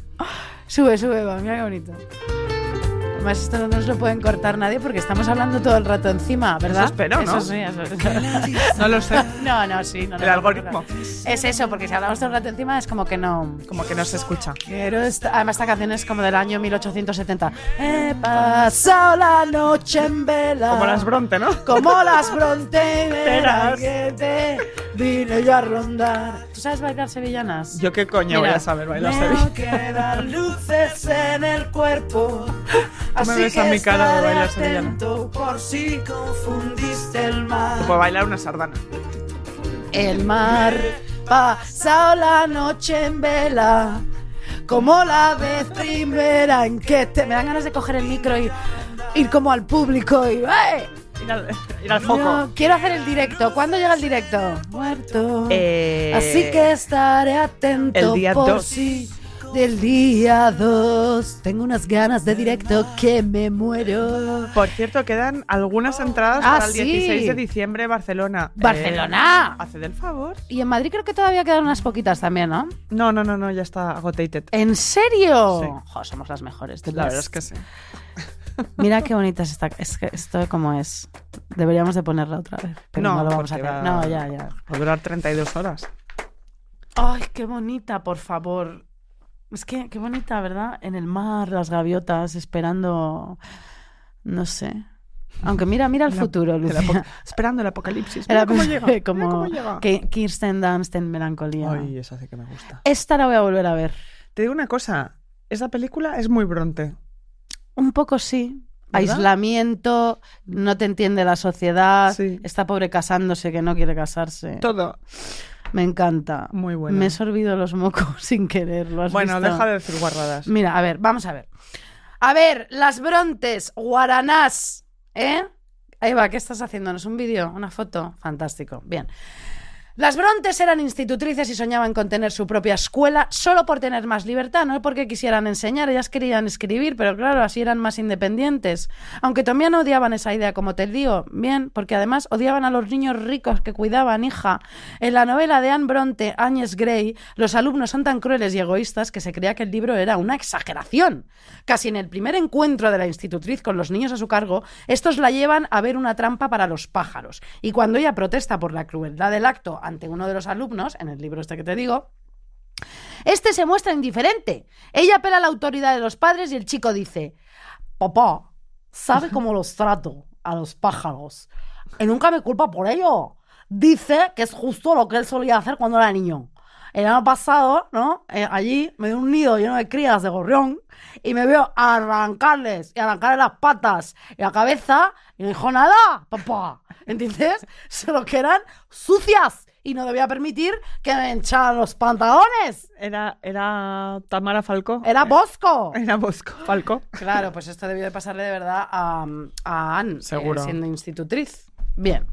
sube, sube, va, mira qué bonito. Además, esto no nos lo pueden cortar nadie porque estamos hablando todo el rato encima, ¿verdad? Eso espero, ¿no? Eso sí, eso No lo sé. No, no, sí. No, El algoritmo. Es eso, porque si hablamos todo el rato encima es como que no... Como que no se escucha. Quiero esta- Además, esta canción es como del año 1870. He pasado la noche en vela. Como las Bronte, ¿no? Como las Teras. que te vine yo a rondar. ¿Tú sabes bailar sevillanas? Yo qué coño Mira, voy a saber bailar No Sevilla. quedan luces en el cuerpo. Así ves a que mi cara de bailar sevillana. atento por si confundiste el mar. Puedo bailar una sardana. El mar pasado la noche en vela. Como la vez primera en que te... Me dan ganas de coger el micro y ir como al público y... ¡eh! Ir al, ir al foco. No, quiero hacer el directo. ¿Cuándo llega el directo? Muerto. Eh, Así que estaré atento el día por dos. si del día 2 tengo unas ganas de directo que me muero. Por cierto, quedan algunas entradas Ah, para el sí. 16 de diciembre Barcelona. Eh, ¡Barcelona! Haced el favor. Y en Madrid creo que todavía quedan unas poquitas también, ¿no? No, no, no, no, ya está agotated. ¿En serio? Sí. Jo, somos las mejores. La verdad es que sí. Mira qué bonita es esta. Es que esto como es. Deberíamos de ponerla otra vez. Pero no, lo vamos a hacer. va- No, ya, ya. Va a durar 32 horas. Ay, qué bonita, por favor. Es que, qué bonita, ¿verdad? En el mar, las gaviotas, esperando. No sé. Aunque mira, mira el futuro, Lucía. esperando el apocalipsis. Cómo llega. mira como cómo llega. que Kirsten Dunst en Melancolía. Ay, esa sí que me gusta. Esta la voy a volver a ver. Te digo una cosa. Esa película es muy bronte. Un poco sí. ¿Verdad? Aislamiento, no te entiende la sociedad, Sí. está pobre casándose que no quiere casarse. Todo Me encanta. muy bueno. Me he sorbido los mocos sin querer. ¿lo has bueno, visto? deja de decir guarradas. Mira, a ver, vamos a ver. A ver, las Brontes, Guaranás, ¿eh? Eva, ¿qué estás haciéndonos? ¿Un vídeo? ¿Una foto? Fantástico. Bien. Las Brontes eran institutrices y soñaban con tener su propia escuela solo por tener más libertad, no porque quisieran enseñar, ellas querían escribir, pero claro, así eran más independientes. Aunque también odiaban esa idea, como te digo, bien, porque además odiaban a los niños ricos que cuidaban, hija. En la novela de Anne Bronte, Agnes Grey, los alumnos son tan crueles y egoístas que se creía que el libro era una exageración. Casi en el primer encuentro de la institutriz con los niños a su cargo, estos la llevan a ver una trampa para los pájaros. Y cuando ella protesta por la crueldad del acto ante uno de los alumnos, en el libro este que te digo, este se muestra indiferente. Ella apela a la autoridad de los padres y el chico dice, papá, ¿sabe cómo los trato a los pájaros? Y nunca me culpa por ello. Dice que es justo lo que él solía hacer cuando era niño. El año pasado, ¿no? Eh, allí me dio un nido lleno de crías de gorrión y me veo arrancarles y arrancarles las patas y la cabeza y no dijo nada, papá. ¿Entiendes? Solo que eran sucias y no debía permitir que me hincharan los pantalones. Era, era Tamara Falcó. Era Bosco. Era Bosco. Falcó. Claro, pues esto debió de pasarle de verdad a, a Anne, Seguro. eh, siendo institutriz. Bien.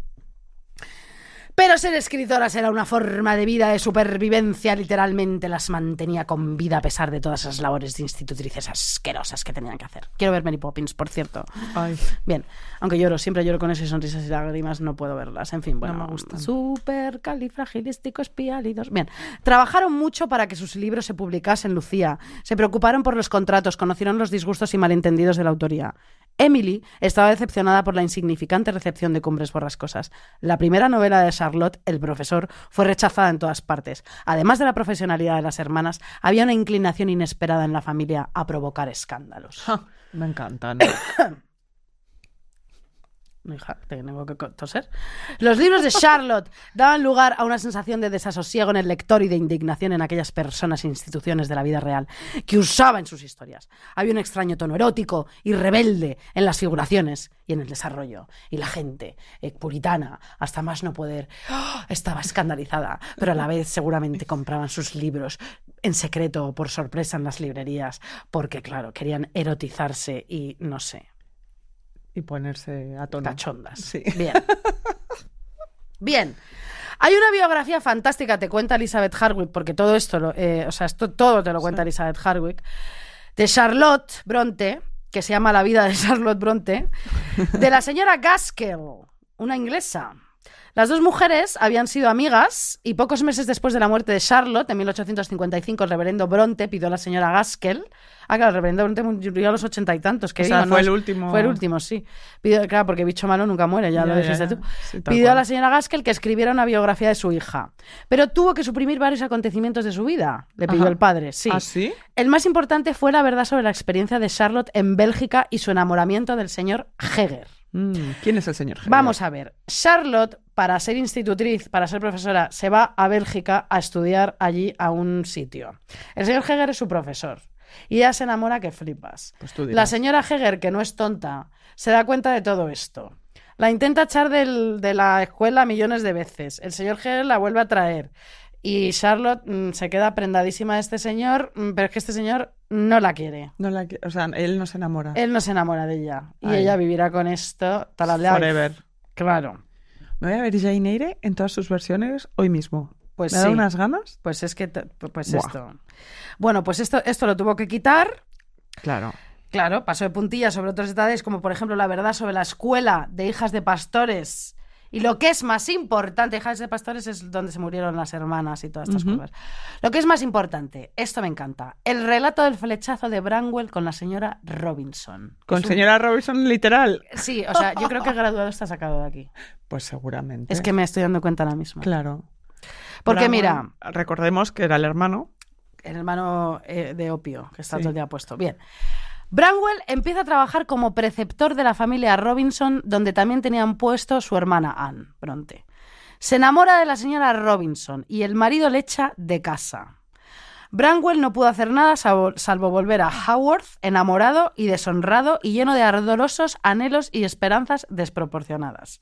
Pero ser escritoras era una forma de vida de supervivencia, literalmente las mantenía con vida a pesar de todas esas labores de institutrices asquerosas que tenían que hacer. Quiero ver Mary Poppins, por cierto. Ay, Bien, aunque lloro, siempre lloro con esas sonrisas y lágrimas, no puedo verlas. En fin, bueno, me gustan. Súper califragilístico espiálidos. Bien, trabajaron mucho para que sus libros se publicasen, Lucía. Se preocuparon por los contratos, conocieron los disgustos y malentendidos de la autoría. Emily estaba decepcionada por la insignificante recepción de Cumbres Borrascosas. La primera novela de Charlotte, El profesor, fue rechazada en todas partes. Además de la profesionalidad de las hermanas, había una inclinación inesperada en la familia a provocar escándalos. ja, me encantan. Hija, tengo que toser. Los libros de Charlotte daban lugar a una sensación de desasosiego en el lector y de indignación en aquellas personas e instituciones de la vida real que usaba en sus historias. Había un extraño tono erótico y rebelde en las figuraciones y en el desarrollo. Y la gente, eh, puritana, hasta más no poder, ¡ah! estaba escandalizada, pero a la vez seguramente compraban sus libros en secreto o por sorpresa en las librerías, porque claro, querían erotizarse y no sé, Y ponerse a tono. cachondas. Sí. Bien. Bien. Hay una biografía fantástica, te cuenta Elizabeth Hardwick, porque todo esto, lo- eh, o sea, esto todo te lo cuenta Elizabeth Hardwick, de Charlotte Bronte, que se llama La vida de Charlotte Bronte, de la señora Gaskell, una inglesa. Las dos mujeres habían sido amigas y pocos meses después de la muerte de Charlotte, en 1855, el reverendo Bronte pidió a la señora Gaskell. Ah, claro, el reverendo Bronte murió a los ochenta y tantos. Que O sea, digo, fue ¿no? el último. Fue el último, sí. Pidió, claro, porque bicho malo nunca muere, ya, Ya, lo dijiste ya. tú. Sí, Pidió a la señora Gaskell que escribiera una biografía de su hija. Pero tuvo que suprimir varios acontecimientos de su vida, le pidió Ajá. el padre, sí. ¿Ah, sí? El más importante fue la verdad sobre la experiencia de Charlotte en Bélgica y su enamoramiento del señor Heger. Mm, ¿Quién es el señor Heger? Vamos a ver. Charlotte, para ser institutriz, para ser profesora, se va a Bélgica a estudiar allí a un sitio. El señor Heger es su profesor. Y ella se enamora que flipas. Pues tú La señora Heger, que no es tonta, se da cuenta de todo esto. La intenta echar del- de la escuela millones de veces. El señor Heger la vuelve a traer. Y Charlotte mm, se queda prendadísima de este señor, mm, pero es que este señor no la quiere. No la que- o sea, él no se enamora. Él no se enamora de ella. Y Ay. ella vivirá con esto para la Forever. Claro. Me voy a ver Jane Eyre en todas sus versiones hoy mismo. Pues ¿Me da unas ganas? Pues es que, pues Buah. esto. Bueno, pues esto, esto lo tuvo que quitar. Claro. Claro, pasó de puntillas sobre otros detalles, como por ejemplo la verdad sobre la escuela de hijas de pastores. Y lo que es más importante, hijas de pastores es donde se murieron las hermanas y todas estas cosas. Lo que es más importante, esto me encanta, el relato del flechazo de Branwell con la señora Robinson. Con un- señora Robinson literal. Sí, o sea, yo creo que el graduado está sacado de aquí. Pues seguramente. Es que me estoy dando cuenta ahora mismo. Claro. Porque mira, Recordemos que era el hermano. el hermano eh, de opio, que está Sí. todo el día puesto. Bien. Branwell empieza a trabajar como preceptor de la familia Robinson, donde también tenían puesto su hermana Anne Bronte. Se enamora de la señora Robinson y el marido le echa de casa. Branwell no pudo hacer nada salvo, volver a Haworth enamorado y deshonrado y lleno de ardorosos anhelos y esperanzas desproporcionadas.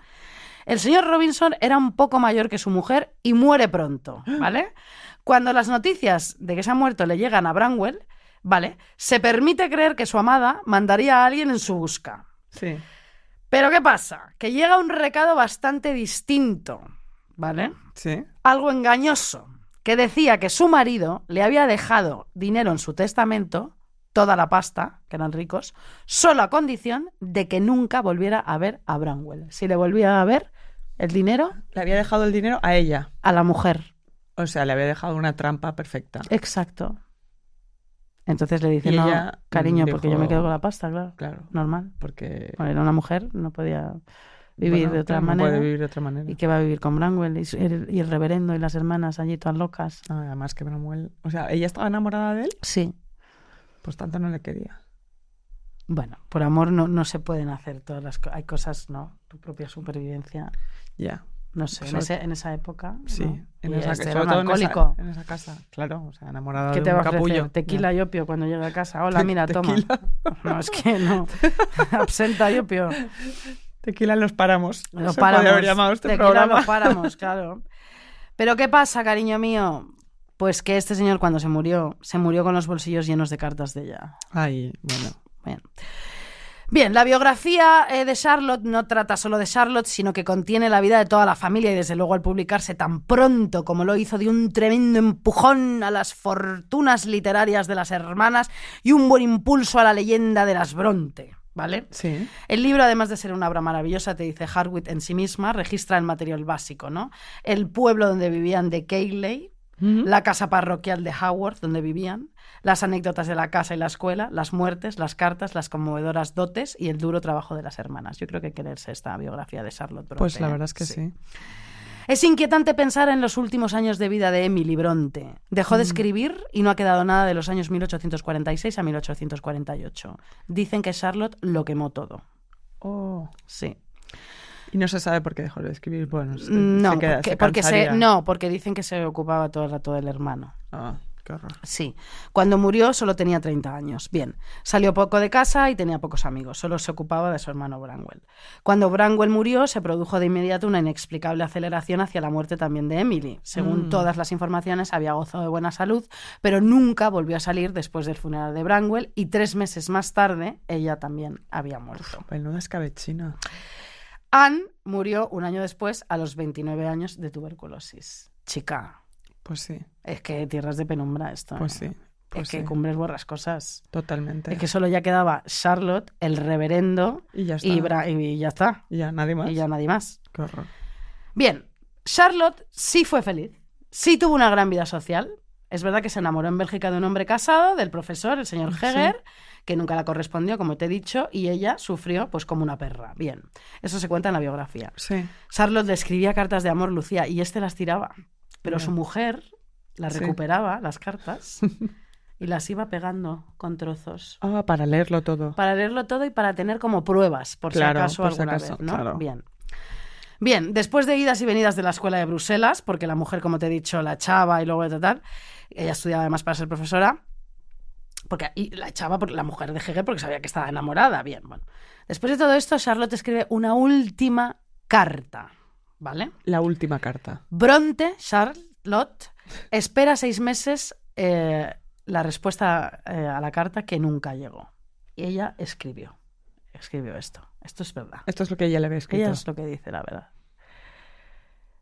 El señor Robinson era un poco mayor que su mujer y muere pronto, ¿vale? Cuando las noticias de que se ha muerto le llegan a Branwell, ¿vale? Se permite creer que su amada mandaría a alguien en su busca. Sí. Pero ¿qué pasa? Que llega un recado bastante distinto, ¿vale? Sí. Algo engañoso, que decía que su marido le había dejado dinero en su testamento, toda la pasta, que eran ricos, solo a condición de que nunca volviera a ver a Branwell. Si le volvía a ver, el dinero Le había dejado el dinero a ella. a la mujer. O sea, le había dejado una trampa perfecta. Exacto. Entonces le dice, no, cariño, porque yo me quedo con la pasta, claro. Claro. Normal. Porque. Bueno, era una mujer, no podía vivir bueno, de otra claro, no manera. puede vivir de otra manera. ¿Y que va a vivir con y, el, y el reverendo y las hermanas allí todas locas? Ah, además que Bramwell. O sea, ella estaba enamorada de él, Sí. pues tanto no le quería. Bueno, por amor no, no se pueden hacer todas las cosas. Hay cosas, ¿no? Tu propia supervivencia. Ya. No sé, en, ese- en esa época. Sí. ¿no? En esa, este sobre todo en esa-. En casa. Claro, o sea, enamorada ¿Qué de va un a capullo. Tequila y opio cuando llega a casa. Hola, mira, toma. Tequila. No, es que no. Absenta y opio. Tequila en los páramos. Lo Se páramos. haber llamado este Tequila programa. lo páramos, claro. Pero ¿qué pasa, cariño mío? Pues que este señor cuando se murió, se murió con los bolsillos llenos de cartas de ella. Ay, bueno. Bien. Bien, la biografía eh, de Charlotte no trata solo de Charlotte, sino que contiene la vida de toda la familia y desde luego al publicarse tan pronto como lo hizo de un tremendo empujón a las fortunas literarias de las hermanas y un buen impulso a la leyenda de las Bronte, ¿vale? Sí. El libro, además de ser una obra maravillosa, te dice Harwood en sí misma, registra el material básico, ¿no? El pueblo donde vivían de Ujú. la casa parroquial de Haworth, donde vivían, las anécdotas de la casa y la escuela, las muertes, las cartas, las conmovedoras dotes y el duro trabajo de las hermanas. Yo creo que hay que leerse esta biografía de Charlotte Bronte. Pues la ¿eh? verdad es que sí. Es inquietante pensar en los últimos años de vida de Emily Bronte. Dejó Mm. de escribir y no ha quedado nada de los años 1846 a 1848. Dicen que Charlotte lo quemó todo. Oh. Sí. Y no se sabe por qué dejó de escribir. Bueno, se, No, se queda- porque, se porque no, porque dicen que se ocupaba todo el rato del hermano. Ah, qué horror. Sí. Cuando murió solo tenía 30 años. Bien. Salió poco de casa y tenía pocos amigos. Solo se ocupaba de su hermano Branwell. Cuando Branwell murió, se produjo de inmediato una inexplicable aceleración hacia la muerte también de Emily. Según Mm. todas las informaciones, había gozado de buena salud, pero nunca volvió a salir después del funeral de Branwell y tres meses más tarde ella también había muerto. Menuda escabechina. Anne murió un año después, a los 29 años, de tuberculosis. Chica, Pues sí, es que tierras de penumbra esto. pues ¿eh? sí. Pues es que cumbres borrascosas. Totalmente. Es que solo ya quedaba Charlotte, el reverendo Y ya está. y, Bra- y ya está. Y ya, nadie más. Y ya nadie más. Qué horror. Bien, Charlotte sí fue feliz. Sí tuvo una gran vida social. Es verdad que se enamoró en Bélgica de un hombre casado, del profesor, el señor Sí. Heger, que nunca la correspondió, como te he dicho, y ella sufrió pues como una perra. Bien, eso se cuenta en la biografía. Sí. Charlotte le escribía cartas de amor, Lucía, y este las tiraba. Pero su mujer las Sí. recuperaba, las cartas, y las iba pegando con trozos. Ah, para leerlo todo. Para leerlo todo y para tener como pruebas, por Claro, si acaso por si alguna acaso, vez, ¿no? claro. Bien. Bien, después de idas y venidas de la escuela de Bruselas, porque la mujer, como te he dicho, la echaba y luego de tal, ella estudiaba además para ser profesora, porque y la echaba por la mujer de Hegel porque sabía que estaba enamorada. Bien, bueno. Después de todo esto, Charlotte escribe una última carta, ¿vale? La última carta. Bronte, Charlotte, espera seis meses eh, la respuesta eh, a la carta que nunca llegó. Y ella escribió, escribió esto. Esto es verdad. Esto es lo que ella le había escrito. Ella es lo que dice, la verdad.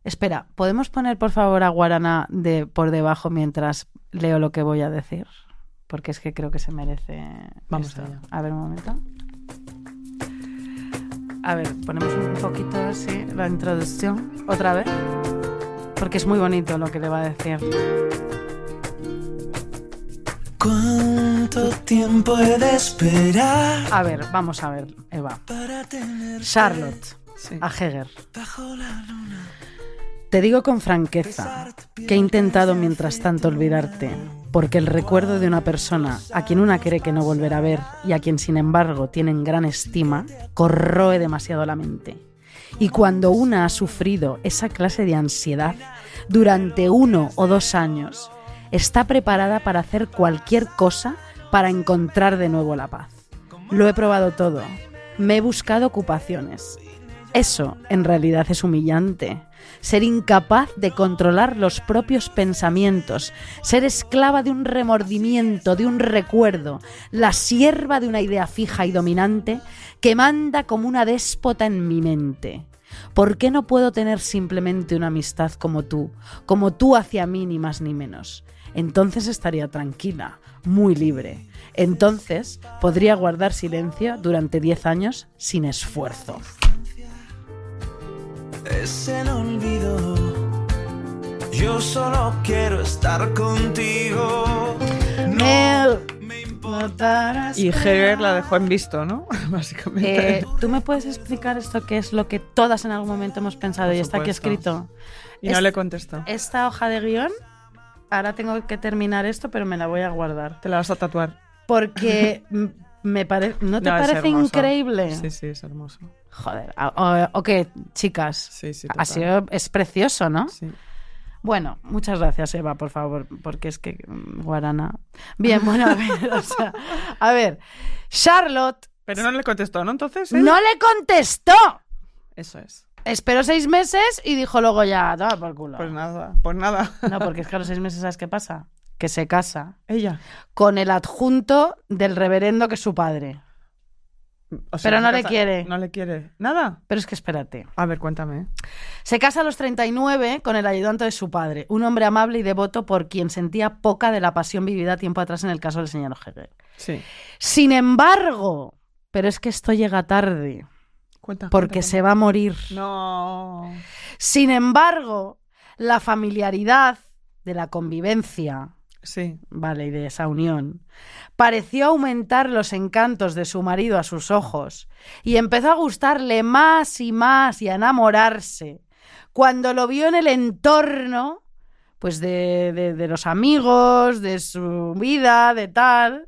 Espera, ¿podemos poner por favor a Guarana de por debajo mientras leo lo que voy a decir? Porque es que creo que se merece. Vamos esto. allá. A ver, un momento. A ver, ponemos un poquito así la introducción otra vez. Porque es muy bonito lo que le va a decir. ¿Cuánto tiempo he de esperar A ver, vamos a ver, Eva. Charlotte, Sí. a Heger. Te digo con franqueza que he intentado mientras tanto olvidarte, porque el recuerdo de una persona a quien una cree que no volverá a ver y a quien sin embargo tienen gran estima, corroe demasiado la mente. Y cuando una ha sufrido esa clase de ansiedad durante uno o dos años, está preparada para hacer cualquier cosa para encontrar de nuevo la paz. Lo he probado todo. Me he buscado ocupaciones. Eso en realidad es humillante. Ser incapaz de controlar los propios pensamientos, ser esclava de un remordimiento, de un recuerdo, la sierva de una idea fija y dominante que manda como una déspota en mi mente. ¿Por qué no puedo tener simplemente una amistad como tú, como tú hacia mí ni más ni menos? Entonces estaría tranquila, muy libre. Entonces podría guardar silencio durante 10 años sin esfuerzo. Es el olvido. Yo solo quiero estar contigo. No me importarás. Y Heger la dejó en visto, ¿no? Básicamente. Eh, ¿Tú me puedes explicar esto qué es lo que todas en algún momento hemos pensado Por y está aquí escrito? y no es- le contestó. Esta hoja de guion, ahora tengo que terminar esto, pero me la voy a guardar. Te la vas a tatuar. Porque me parece... ¿No te No, parece increíble? Sí, sí, es hermoso. Joder, ah, o- ok, chicas. Sí, sí. ha total. sido, es precioso, ¿no? Sí. Bueno, muchas gracias, Eva, por favor, porque es que mm, Guarana. Bien, bueno, a ver, o sea, a ver, Charlotte Pero no le contestó, ¿no? Entonces, él? no le contestó. Eso es. Esperó seis meses y dijo luego ya, toma por culo. Pues nada, pues nada. No, porque es que a los seis meses, ¿sabes qué pasa? Que se casa Ella. con el adjunto del reverendo que es su padre. O sea, Pero no le quiere. No le quiere. Nada. Pero es que espérate. A ver, cuéntame. Se casa a los 39 con el ayudante de su padre, un hombre amable y devoto por quien sentía poca de la pasión vivida tiempo atrás en el caso del señor Hegel. Sí. Sin embargo, pero es que esto llega tarde, Cuenta. porque cuenta, se va a morir. No. Sin embargo, la familiaridad de la convivencia, Sí. vale, y de esa unión, pareció aumentar los encantos de su marido a sus ojos y empezó a gustarle más y más y a enamorarse cuando lo vio en el entorno, pues de, de- los amigos, de su vida, de tal,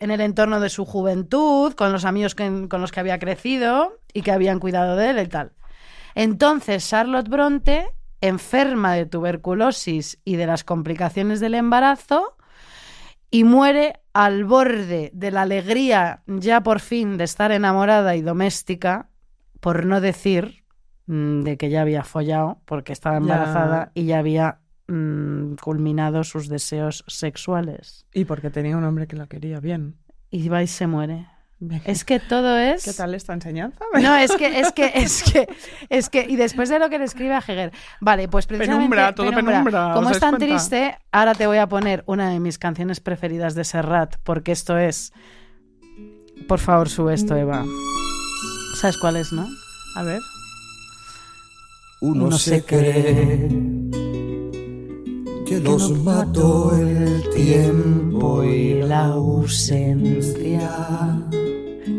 en el entorno de su juventud, con los amigos que- con los que había crecido y que habían cuidado de él y tal. Entonces Charlotte Bronte, enferma de tuberculosis y de las complicaciones del embarazo, y muere al borde de la alegría ya por fin de estar enamorada y doméstica, por no decir mm, de que ya había follado porque estaba Ya. embarazada y ya había mm, culminado sus deseos sexuales. Y porque tenía un hombre que la quería bien. Y va y se muere. Es que todo es... ¿Qué tal esta enseñanza? No, es que, es que, es que, es que, y después de lo que le escribe a Heger, vale, pues precisamente. Penumbra, todo penumbra, Como ¿os es tan cuenta? triste, ahora te voy a poner una de mis canciones preferidas de Serrat, porque esto es. Por favor, sube esto, Eva. ¿Sabes cuál es, no? A ver. Uno, Uno se se cree que los mató el tiempo y la ausencia.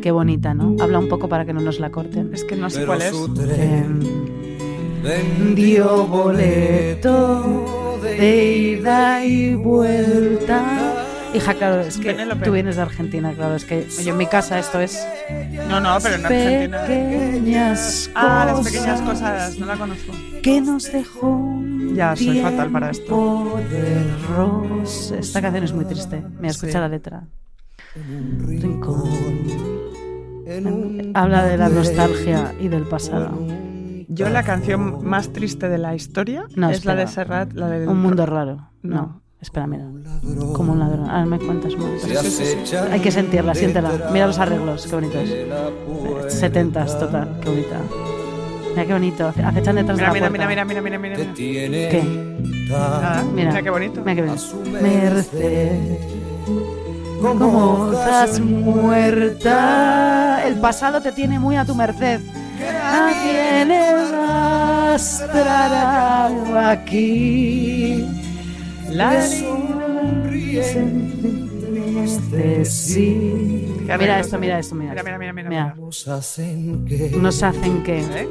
Qué bonita, ¿no? Habla un poco para que no nos la corten. Es que no sé Pero cuál es. Em, Dio boleto de ida y vuelta. Hija, claro, es que Penélope. tú vienes de Argentina, claro, es que yo en mi casa esto es No, no, pero en Argentina. pequeñas Ah, las pequeñas cosas, no la conozco. que nos dejó Ya, soy fatal para esto. Esta canción es muy triste. Me escucha Sí. la letra. rincón, Habla de la nostalgia y del pasado. un Yo la canción más triste de la historia No, es la de. Serrat, la del... Un mundo raro. No. No. Espera, mira. Como un ladrón. Ahora me cuentas acecha Hay que sentirla, siéntela. Mira los arreglos, qué bonitos. Setentas, total, qué bonita. Mira qué bonito. ace- Acechan detrás Mira, de la mira, puerta. mira, mira, mira, mira, mira. ¿Qué? Nada, Mira. mira qué bonito. Mira qué bonito. Merced, como hojas estás muerta. El pasado te tiene muy a tu merced. Nadie le rastreará aquí. La sonrisa triste, sí. Mira mira esto, mira. Mira, esto. mira, mira, mira. Mira. mira. nos hacen que Nos hacen que. ¿Eh?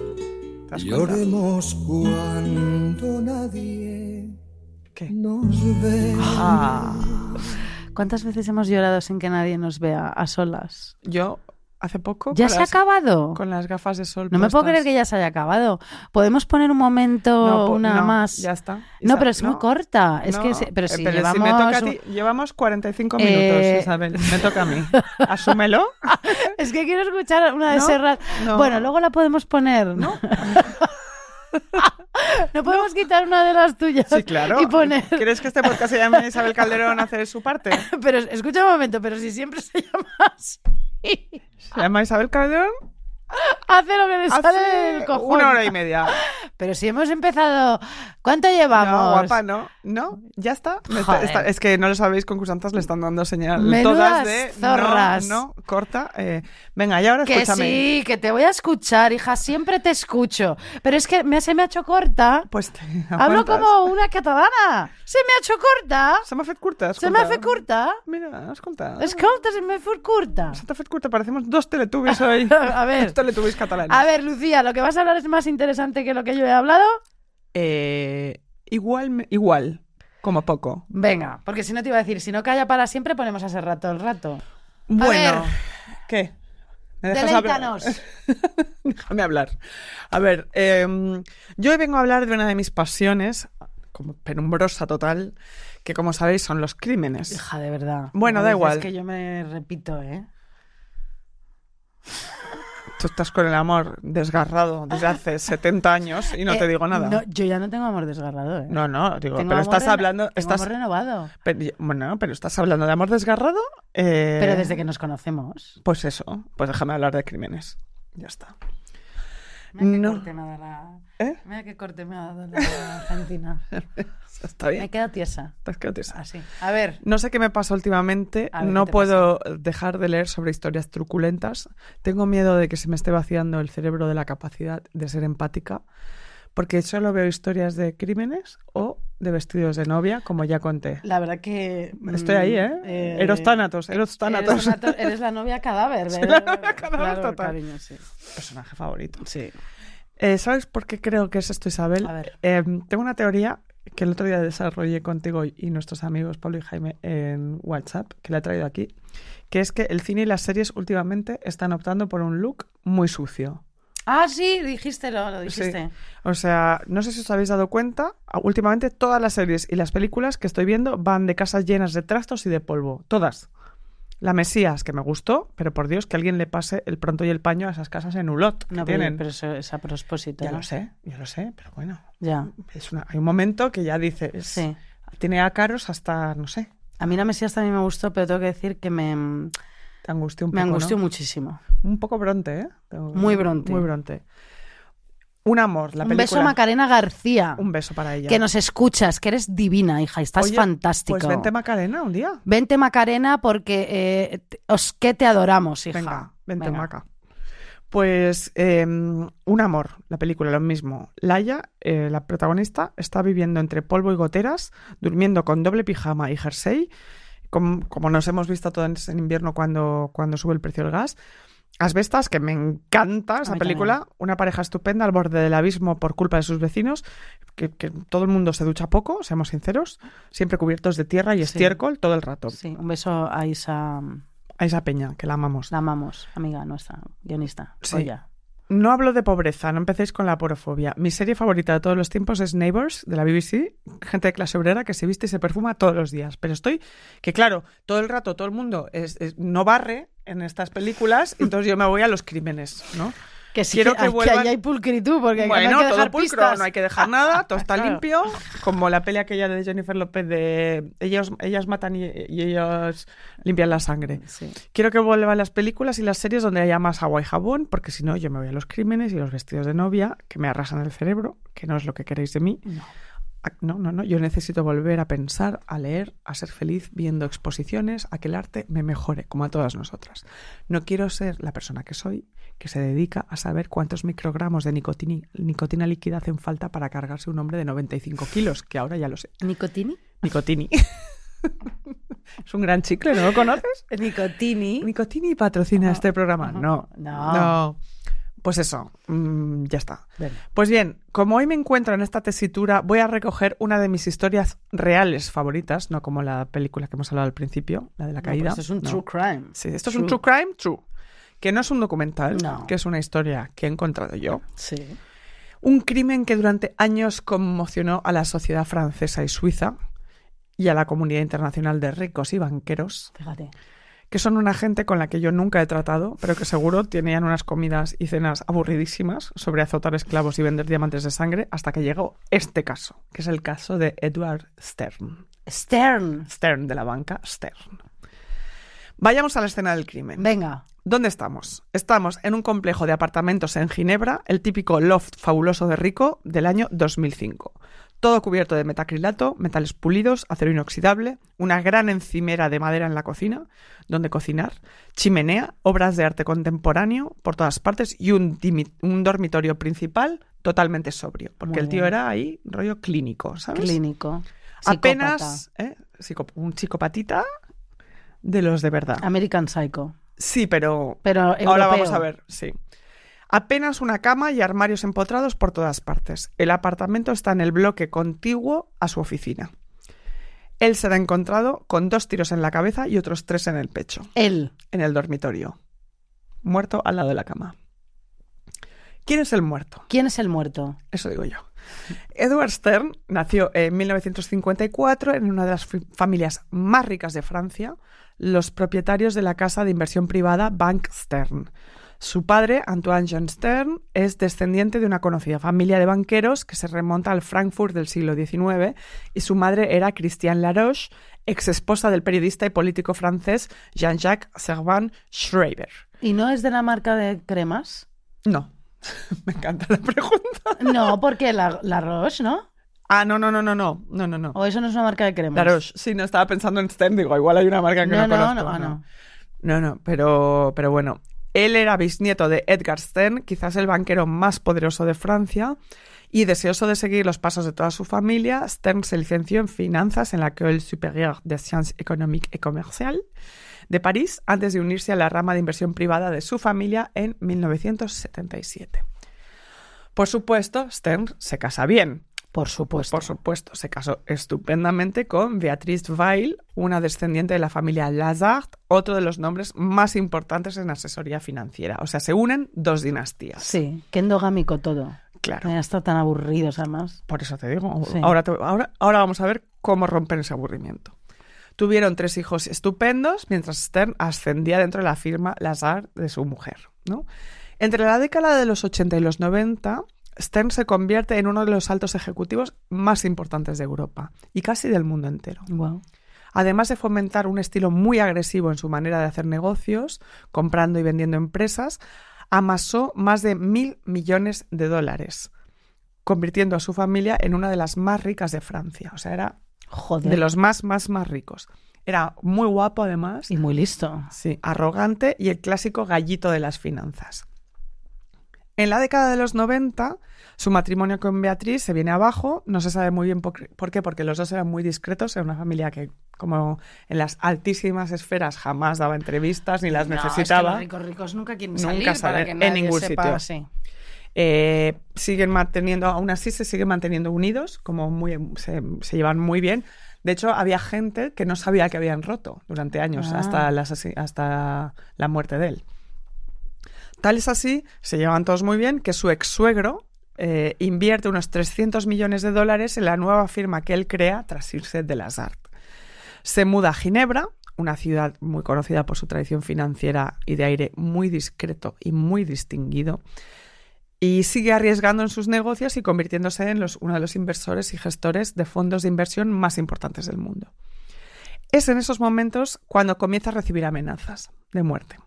Lloremos cuando nadie ¿Qué? nos ve. Ah. ¿Cuántas veces hemos llorado sin que nadie nos vea a solas? Yo, hace poco. ¿Ya se ha acabado? Con las gafas de sol. No me puedo creer que ya se haya acabado. ¿Podemos poner un momento, No, po- una no, más? Ya está. No, pero es muy corta. Es que, se- pero eh, si pero llevamos... me toca a ti, llevamos 45 minutos, Eh, Isabel. Me toca a mí. Asúmelo. Es que quiero escuchar una de. Serrat. No. Bueno, luego la podemos poner, ¿no? no podemos quitar una de las tuyas Sí, claro. y poner... ¿Quieres que este podcast se llame Isabel Calderón hace su parte? Pero escucha un momento, pero si siempre se llama así. ¿Se llama Isabel Calderón? Hace lo que le sale Hace del cojón. una hora y media. Pero si hemos empezado... ¿Cuánto llevamos? No, guapa, no. No, ya está. Me está- Joder. está- es que no lo sabéis, concursantes le están dando señal. Menudas Todas de zorras. no, no, corta. eh, venga, y ahora Que escúchame. sí, que te voy a escuchar, hija, siempre te escucho. Pero es que me, se me ha hecho corta. Pues te Hablo como una catalana. Se me ha hecho corta. Se m'ha fet curta, Se me ha fet curta. Mira, escolta. Escolta, se me ha fet curta. Se t'ha fet curta, parecemos dos teletubbies hoy. A ver. Teletubbies catalanes. A ver, Lucía, lo que vas a hablar es más interesante que lo que yo he hablado. Eh, igual, igual, como poco. Venga, porque si no te iba a decir, si no calla para siempre, ponemos a ese rato el rato. Bueno. ¿qué? ¿Me dejas hablar? Déjame hablar. A ver, em, yo hoy vengo a hablar de una de mis pasiones, como penumbrosa total, que como sabéis son los crímenes. Hija, de verdad. Bueno, No da igual. que yo me repito, ¿eh? Tú estás con el amor desgarrado desde hace 70 años y no te Eh, digo nada. No, yo ya no tengo amor desgarrado, ¿eh? No, no, digo, Tengo pero estás hablando, tengo estás, amor renovado. pero- bueno, pero estás hablando de amor desgarrado. eh, Pero desde que nos conocemos. Pues eso, pues déjame hablar de crímenes. Ya está. Mira qué No. corte me ha dado la... ¿Eh? Mira qué corte me ha dado la Argentina. Está Me bien. queda tiesa. Te has quedado tiesa. Así. A ver. No sé qué me pasa últimamente, no ¿qué te puedo dejar de leer sobre historias truculentas. Tengo miedo de que se me esté vaciando el cerebro de la capacidad de ser empática, porque solo veo historias de crímenes o de vestidos de novia, como ya conté. La verdad que... mm, Estoy ahí, ¿eh? Eros tánatos, eros tánatos. Eres, la novia cadáver. ¿verdad? la novia cadáver Claro, total. cariño, sí. Personaje favorito. Sí. Eh, ¿Sabes por qué creo que es esto, Isabel? A ver. Eh, tengo una teoría que el otro día desarrollé contigo y nuestros amigos Pablo y Jaime en WhatsApp, que la he traído aquí, que es que el cine y las series últimamente están optando por un look muy sucio. Ah, sí, dijiste, lo, lo dijiste. O sea, no sé si os habéis dado cuenta, últimamente todas las series y las películas que estoy viendo van de casas llenas de trastos y de polvo. Todas. La Mesías, que me gustó, pero por Dios que alguien le pase el pronto y el paño a esas casas en Ulot. que No, tienen. pero eso es a propósito. Ya ¿no? lo sé, ya lo sé, pero bueno. Ya, Es una, hay un momento que ya dices, sí. tiene ácaros hasta, no sé, A mí la Mesías también me gustó, pero tengo que decir que me, te angustió un me poco. angustió ¿no? muchísimo. Un poco bronte, ¿eh? Muy bronte. Muy bronte. Un amor, la Un película. beso a Macarena García, Un beso para ella. que nos escuchas, que eres divina, hija, estás Oye, fantástico. Pues vente Macarena un día. Vente, Macarena, porque eh, os que te adoramos, hija. Venga, vente Venga. Maca. Pues eh, Un amor, la película, lo mismo. Laia, eh, la protagonista, está viviendo entre polvo y goteras, durmiendo con doble pijama y jersey, com- como, nos hemos visto todos en invierno cuando, cuando sube el precio del gas. Asbestas, que me encanta esa película, una pareja estupenda al borde del abismo por culpa de sus vecinos, que, que todo el mundo se ducha poco, seamos sinceros, siempre cubiertos de tierra y Sí. estiércol todo el rato. Sí, un beso a Isa, A esa peña, que la amamos. la amamos, amiga nuestra, guionista. Sí. No hablo de pobreza, no empecéis con la porofobia. Mi serie favorita de todos los tiempos es Neighbours, de la BBC. Gente de clase obrera que se viste y se perfuma todos los días. Pero estoy, que claro, todo el rato todo el mundo es- es- no barre en estas películas, entonces yo me voy a los crímenes, ¿no? Que sí Quiero que, que vuelvan- hay pulcritud, porque Bueno, no hay que todo dejar pulcro, pistas. no hay que dejar nada, todo está Claro. limpio, como la peli aquella de Jennifer López de ellos, ellas matan y, y ellos limpian la sangre. Sí. Quiero que vuelvan las películas y las series donde haya más agua y jabón, porque si no yo me voy a los crímenes y los vestidos de novia que me arrasan el cerebro, que no es lo que queréis de mí. No. No, no, no. Yo necesito volver a pensar, a leer, a ser feliz viendo exposiciones, a que el arte me mejore, como a todas nosotras. No quiero ser la persona que soy, que se dedica a saber cuántos microgramos de nicotini- nicotina líquida hacen falta para cargarse un hombre de 95 kilos, que ahora ya lo sé. ¿Nicotini? Nicotini. es un gran chicle, ¿no lo conoces? Nicotini. Nicotini patrocina este programa. No. No. No. Pues eso, mm, ya está. Pues bien, como hoy me encuentro en esta tesitura, voy a recoger una de mis historias reales favoritas, no como la película que hemos hablado al principio, la de la No, caída. pues es un No. true crime. Sí, esto es un true crime, true. Que no es un documental, No. que es una historia que he encontrado yo. Sí. Un crimen que durante años conmocionó a la sociedad francesa y suiza y a la comunidad internacional de ricos y banqueros, Fíjate. Que son una gente con la que yo nunca he tratado, pero que seguro tenían unas comidas y cenas aburridísimas sobre azotar esclavos y vender diamantes de sangre, hasta que llegó este caso, que es el caso de Edward Stern. Stern. Stern de la banca Stern. Vayamos a la escena del crimen. Venga. ¿Dónde estamos? Estamos en un complejo de apartamentos en Ginebra, el típico loft fabuloso de rico del año 2005. Todo cubierto de metacrilato, metales pulidos, acero inoxidable, una gran encimera de madera en la cocina, donde cocinar, chimenea, obras de arte contemporáneo por todas partes y un, un dormitorio principal totalmente sobrio, porque Muy el tío bien. era ahí rollo clínico, ¿sabes? Clínico. Apenas, ¿eh? Psico- un psicopatita de los de verdad. American Psycho. Sí, pero Pero Ahora vamos a ver, sí. Apenas una cama y armarios empotrados por todas partes. El apartamento está en el bloque contiguo a su oficina. Él será encontrado con dos tiros en la cabeza y otros tres en el pecho, Él. en el dormitorio. Muerto al lado de la cama. ¿Quién es el muerto? ¿Quién es el muerto? Eso digo yo. Edward Stern nació en 1954 en una de las familias más ricas de Francia, los propietarios de la casa de inversión privada Bank Stern. Su padre, Antoine Jean Stern, es descendiente de una conocida familia de banqueros que se remonta al Frankfurt del siglo XIX y su madre era Christiane Laroche, ex esposa del periodista y político francés Jean-Jacques Servan Schreiber. ¿Y no es de la marca de cremas? No, me encanta la pregunta. No, porque la, la Roche, ¿no? Ah, no, no, no, no, no, no, no, no. ¿O eso no es una marca de cremas? La Roche, sí, no estaba pensando en Stern, digo, igual hay una marca que no, No, no, conozco. no, ah, no. No, no, pero, pero bueno. Él era bisnieto de Edgar Stern, quizás el banquero más poderoso de Francia, y deseoso de seguir los pasos de toda su familia, Stern se licenció en finanzas en la École Supérieure des Sciences Économiques et Commerciales de París antes de unirse a la rama de inversión privada de su familia en 1977. Por supuesto, Stern se casa bien. Por supuesto. Por supuesto, se casó estupendamente con Beatrice Weil, una descendiente de la familia Lazard, otro de los nombres más importantes en asesoría financiera. O sea, se unen dos dinastías. Sí, qué endogámico todo. Claro. Ya está tan aburridos además. Por eso te digo. Sí. Ahora, te- ahora, ahora vamos a ver cómo romper ese aburrimiento. Tuvieron tres hijos estupendos mientras Stern ascendía dentro de la firma Lazard de su mujer. ¿no? Entre la década de los 80 y los 90, Stern se convierte en uno de los altos ejecutivos más importantes de Europa y casi del mundo entero. Wow. Además de fomentar un estilo muy agresivo en su manera de hacer negocios, comprando y vendiendo empresas, amasó más de mil millones de dólares, convirtiendo a su familia en una de las más ricas de Francia. O sea, era Joder. de los más, más, más ricos. Era muy guapo además, Y muy listo. sí, arrogante y el clásico gallito de las finanzas. En la década de los 90, su matrimonio con Beatriz se viene abajo. No se sabe muy bien por, por qué, porque los dos eran muy discretos. Era una familia que, como en las altísimas esferas, jamás daba entrevistas ni las No, es que necesitaba. los ricos ricos nunca quieren Nunca salir para salen que en nadie ningún sepa, sitio. sí. Eh, siguen manteniendo, aún así se siguen manteniendo unidos, como muy, se, se llevan muy bien. De hecho, había gente que no sabía que habían roto durante años, Ah. hasta, la, asasi- hasta la muerte de él. Tal es así, se llevan todos muy bien, que su ex suegro eh, invierte unos 300 millones de dólares en la nueva firma que él crea tras irse de las Art. Se muda a Ginebra, una ciudad muy conocida por su tradición financiera y de aire muy discreto y muy distinguido, y sigue arriesgando en sus negocios y convirtiéndose en uno de los inversores y gestores de fondos de inversión más importantes del mundo. Es en esos momentos cuando comienza a recibir amenazas de muerte.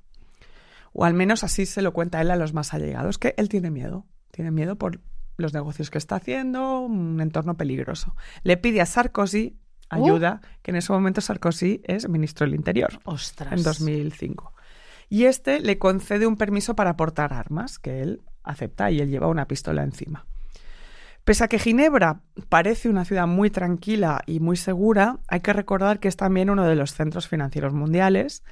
O al menos así se lo cuenta él a los más allegados, que él tiene miedo. Tiene miedo por los negocios que está haciendo, un entorno peligroso. Le pide a Sarkozy ayuda, que en ese momento Sarkozy es ministro del Interior Ostras. en 2005. Y este le concede un permiso para portar armas, que él acepta y él lleva una pistola encima. Pese a que Ginebra parece una ciudad muy tranquila y muy segura, hay que recordar que es también uno de los centros financieros mundiales,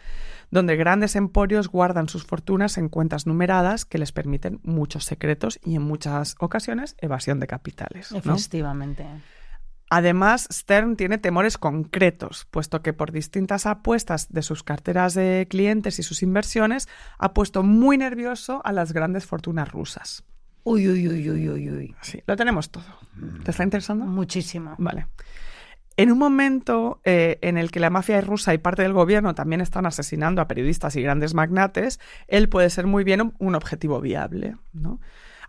donde grandes emporios guardan sus fortunas en cuentas numeradas que les permiten muchos secretos y en muchas ocasiones evasión de capitales. ¿no? Efectivamente. Además, Stern tiene temores concretos, puesto que por distintas apuestas de sus carteras de clientes y sus inversiones ha puesto muy nervioso a las grandes fortunas rusas. Uy, uy, uy, uy, uy, uy. Sí, lo tenemos todo. ¿Te está interesando? Muchísimo. Vale. En un momento eh, en el que la mafia rusa y parte del gobierno también están asesinando a periodistas y grandes magnates, él puede ser muy bien un, un objetivo viable. ¿no?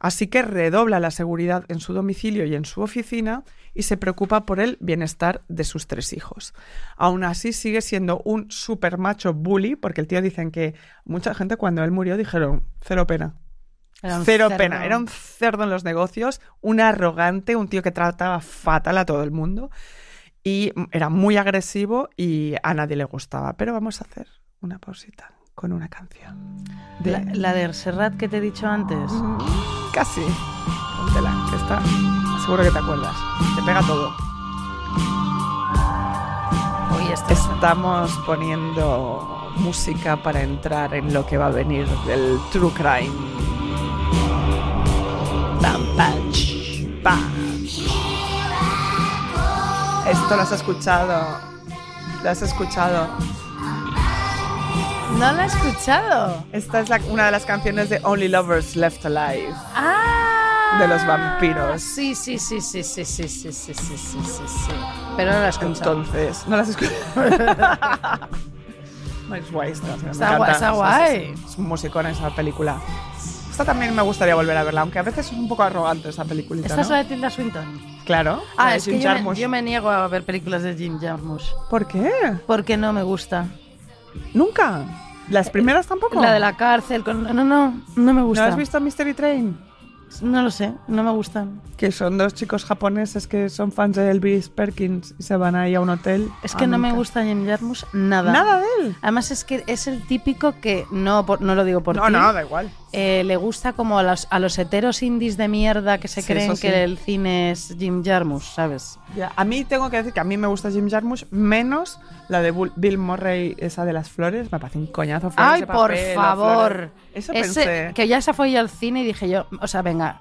Así que redobla la seguridad en su domicilio y en su oficina y se preocupa por el bienestar de sus tres hijos. Aún así sigue siendo un super macho bully, porque el tío dicen que mucha gente cuando él murió dijeron, cero pena. Cero cerdo. pena. Era un cerdo en los negocios, un arrogante, un tío que trataba fatal a todo el mundo y era muy agresivo y a nadie le gustaba. Pero vamos a hacer una pausita con una canción. De... La, la de Serrat que te he dicho antes. Mm, Casi. Póntela, que está. Seguro que te acuerdas. Te pega todo. Es- Estamos poniendo música para entrar en lo que va a venir del True Crime. Pam, pach, pam. Esto lo has escuchado. Lo has escuchado. No la he escuchado. Esta es la- una de las canciones de Only Lovers Left Alive. Ah. De los vampiros. Sí, sí, sí, sí, sí, sí, sí, sí, sí, sí, sí, sí. Pero no la he escuchado. Entonces, ¿no las has escuchado? Es guay esta Está guay, está guay. sí. Es un musicón esa película. Esta también me gustaría volver a verla, aunque a veces es un poco arrogante esa peliculita, ¿Esta ¿no? es la de Tilda Swinton? Claro. Ah, la es que Jim yo me, Jarmusch. yo me niego a ver películas de Jim Jarmusch. ¿Por qué? Porque no me gusta. ¿Nunca? ¿Las primeras tampoco? La de la cárcel. Con... No, no, no me ¿No gusta. has visto Mystery Train? No lo sé, no me gustan. Que son dos chicos japoneses que son fans de Elvis Perkins y se van ahí a un hotel. Es Ah, que no me gusta Jim Jarmusch nada. Nada de él. Además es que es el típico que, no, no lo digo por No, ti, no, da igual. Eh, le gusta como a los, a los heteros indies de mierda que se Sí, creen sí. que el cine es Jim Jarmusch, ¿sabes? Ya, A mí tengo que decir que a mí me gusta Jim Jarmusch menos la de Bill Murray, esa de las flores. Me parece un coñazo. flores Ay, por papel favor. Eso Ese- pensé. que ya se fue yo al cine y dije yo, o sea, venga,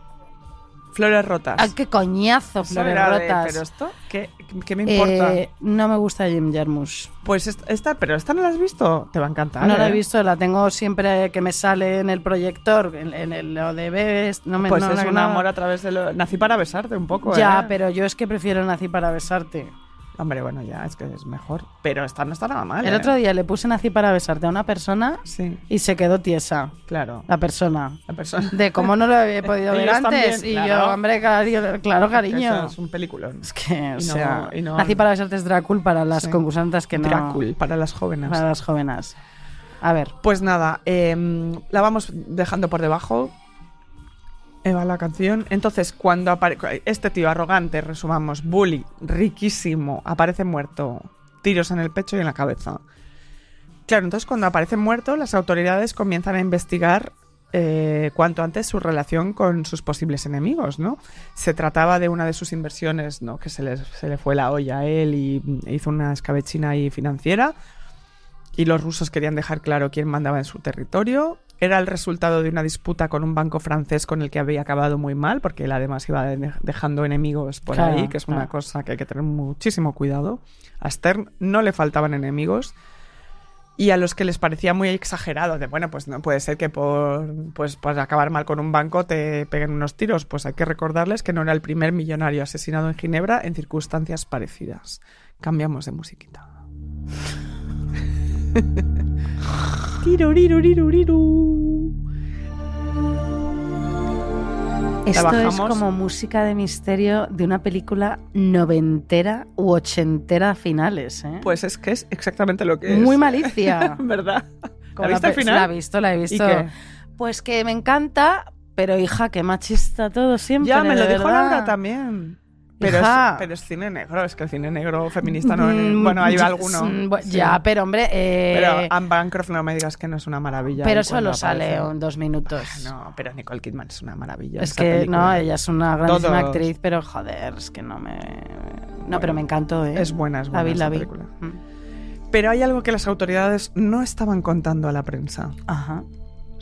Flores rotas. ah, qué coñazo, flores de- rotas. pero esto, ¿qué, qué me importa? Eh, no me gusta Jim Jarmusch. Pues est- esta, pero esta no la has visto. Te va a encantar. No la he ¿eh? visto, la tengo siempre que me sale en el proyector, en, en el lo de bebés. No me, Pues no, es no, un no. amor a través de lo. Nací para besarte un poco, Ya, ¿eh? pero yo es que prefiero Nací para besarte. Hombre, bueno, ya, es que es mejor. Pero esta no está nada mal. El ¿eh? otro día le puse Nací para besarte a una persona Sí, y se quedó tiesa, claro. la persona. La persona. De cómo no lo había podido ver antes. también, y claro. yo, hombre, claro, cariño. eso Es un peliculón. Es que, o no- sea, no- Nací para besarte es Drácula para las Sí. concursantes que no. Drácula, para las jóvenes. Para las jóvenes. A ver. Pues nada, em, la vamos dejando por debajo. Eva, la canción. Entonces, cuando aparece este tío arrogante, resumamos, bully, riquísimo, aparece muerto, tiros en el pecho y en la cabeza. Claro, entonces cuando aparece muerto, las autoridades comienzan a investigar eh, cuanto antes su relación con sus posibles enemigos, ¿no? Se trataba de una de sus inversiones, ¿no? Que se, les- se le fue la olla a él y hizo una escabechina ahí financiera y los rusos querían dejar claro quién mandaba en su territorio. Era el resultado de una disputa con un banco francés con el que había acabado muy mal, porque él además iba de- dejando enemigos por Claro, ahí, que es una cosa que hay que tener muchísimo cuidado. A Stern no le faltaban enemigos. Y a los que les parecía muy exagerado de bueno pues no puede ser que por pues por acabar mal con un banco te peguen unos tiros pues hay que recordarles que no era el primer millonario asesinado en Ginebra en circunstancias parecidas. Cambiamos de musiquita Esto es como música de misterio de una película noventera u ochentera a finales, ¿eh? Pues es que es exactamente lo que es. Muy malicia. ¿Verdad? ¿La viste al final? La he visto, la he visto. qué? Pues que me encanta, pero hija, qué machista todo siempre. Ya, me lo dijo. Laura también. Pero es, Hija. pero es cine negro, es que el cine negro feminista no. Mm, Bueno, ya- alguno. mm, sí. Ya, pero hombre. eh, Pero Anne Bancroft no me digas que no es una maravilla. pero solo sale en dos minutos. No, pero Nicole Kidman es una maravilla. Es que película. no, ella es una grandísima Todos. actriz, pero joder, es que no me. No, Bueno, pero me encantó, ¿eh? Es buena, es La buena vi, la vi. película. Mm. Pero hay algo que las autoridades no estaban contando a la prensa. Ajá.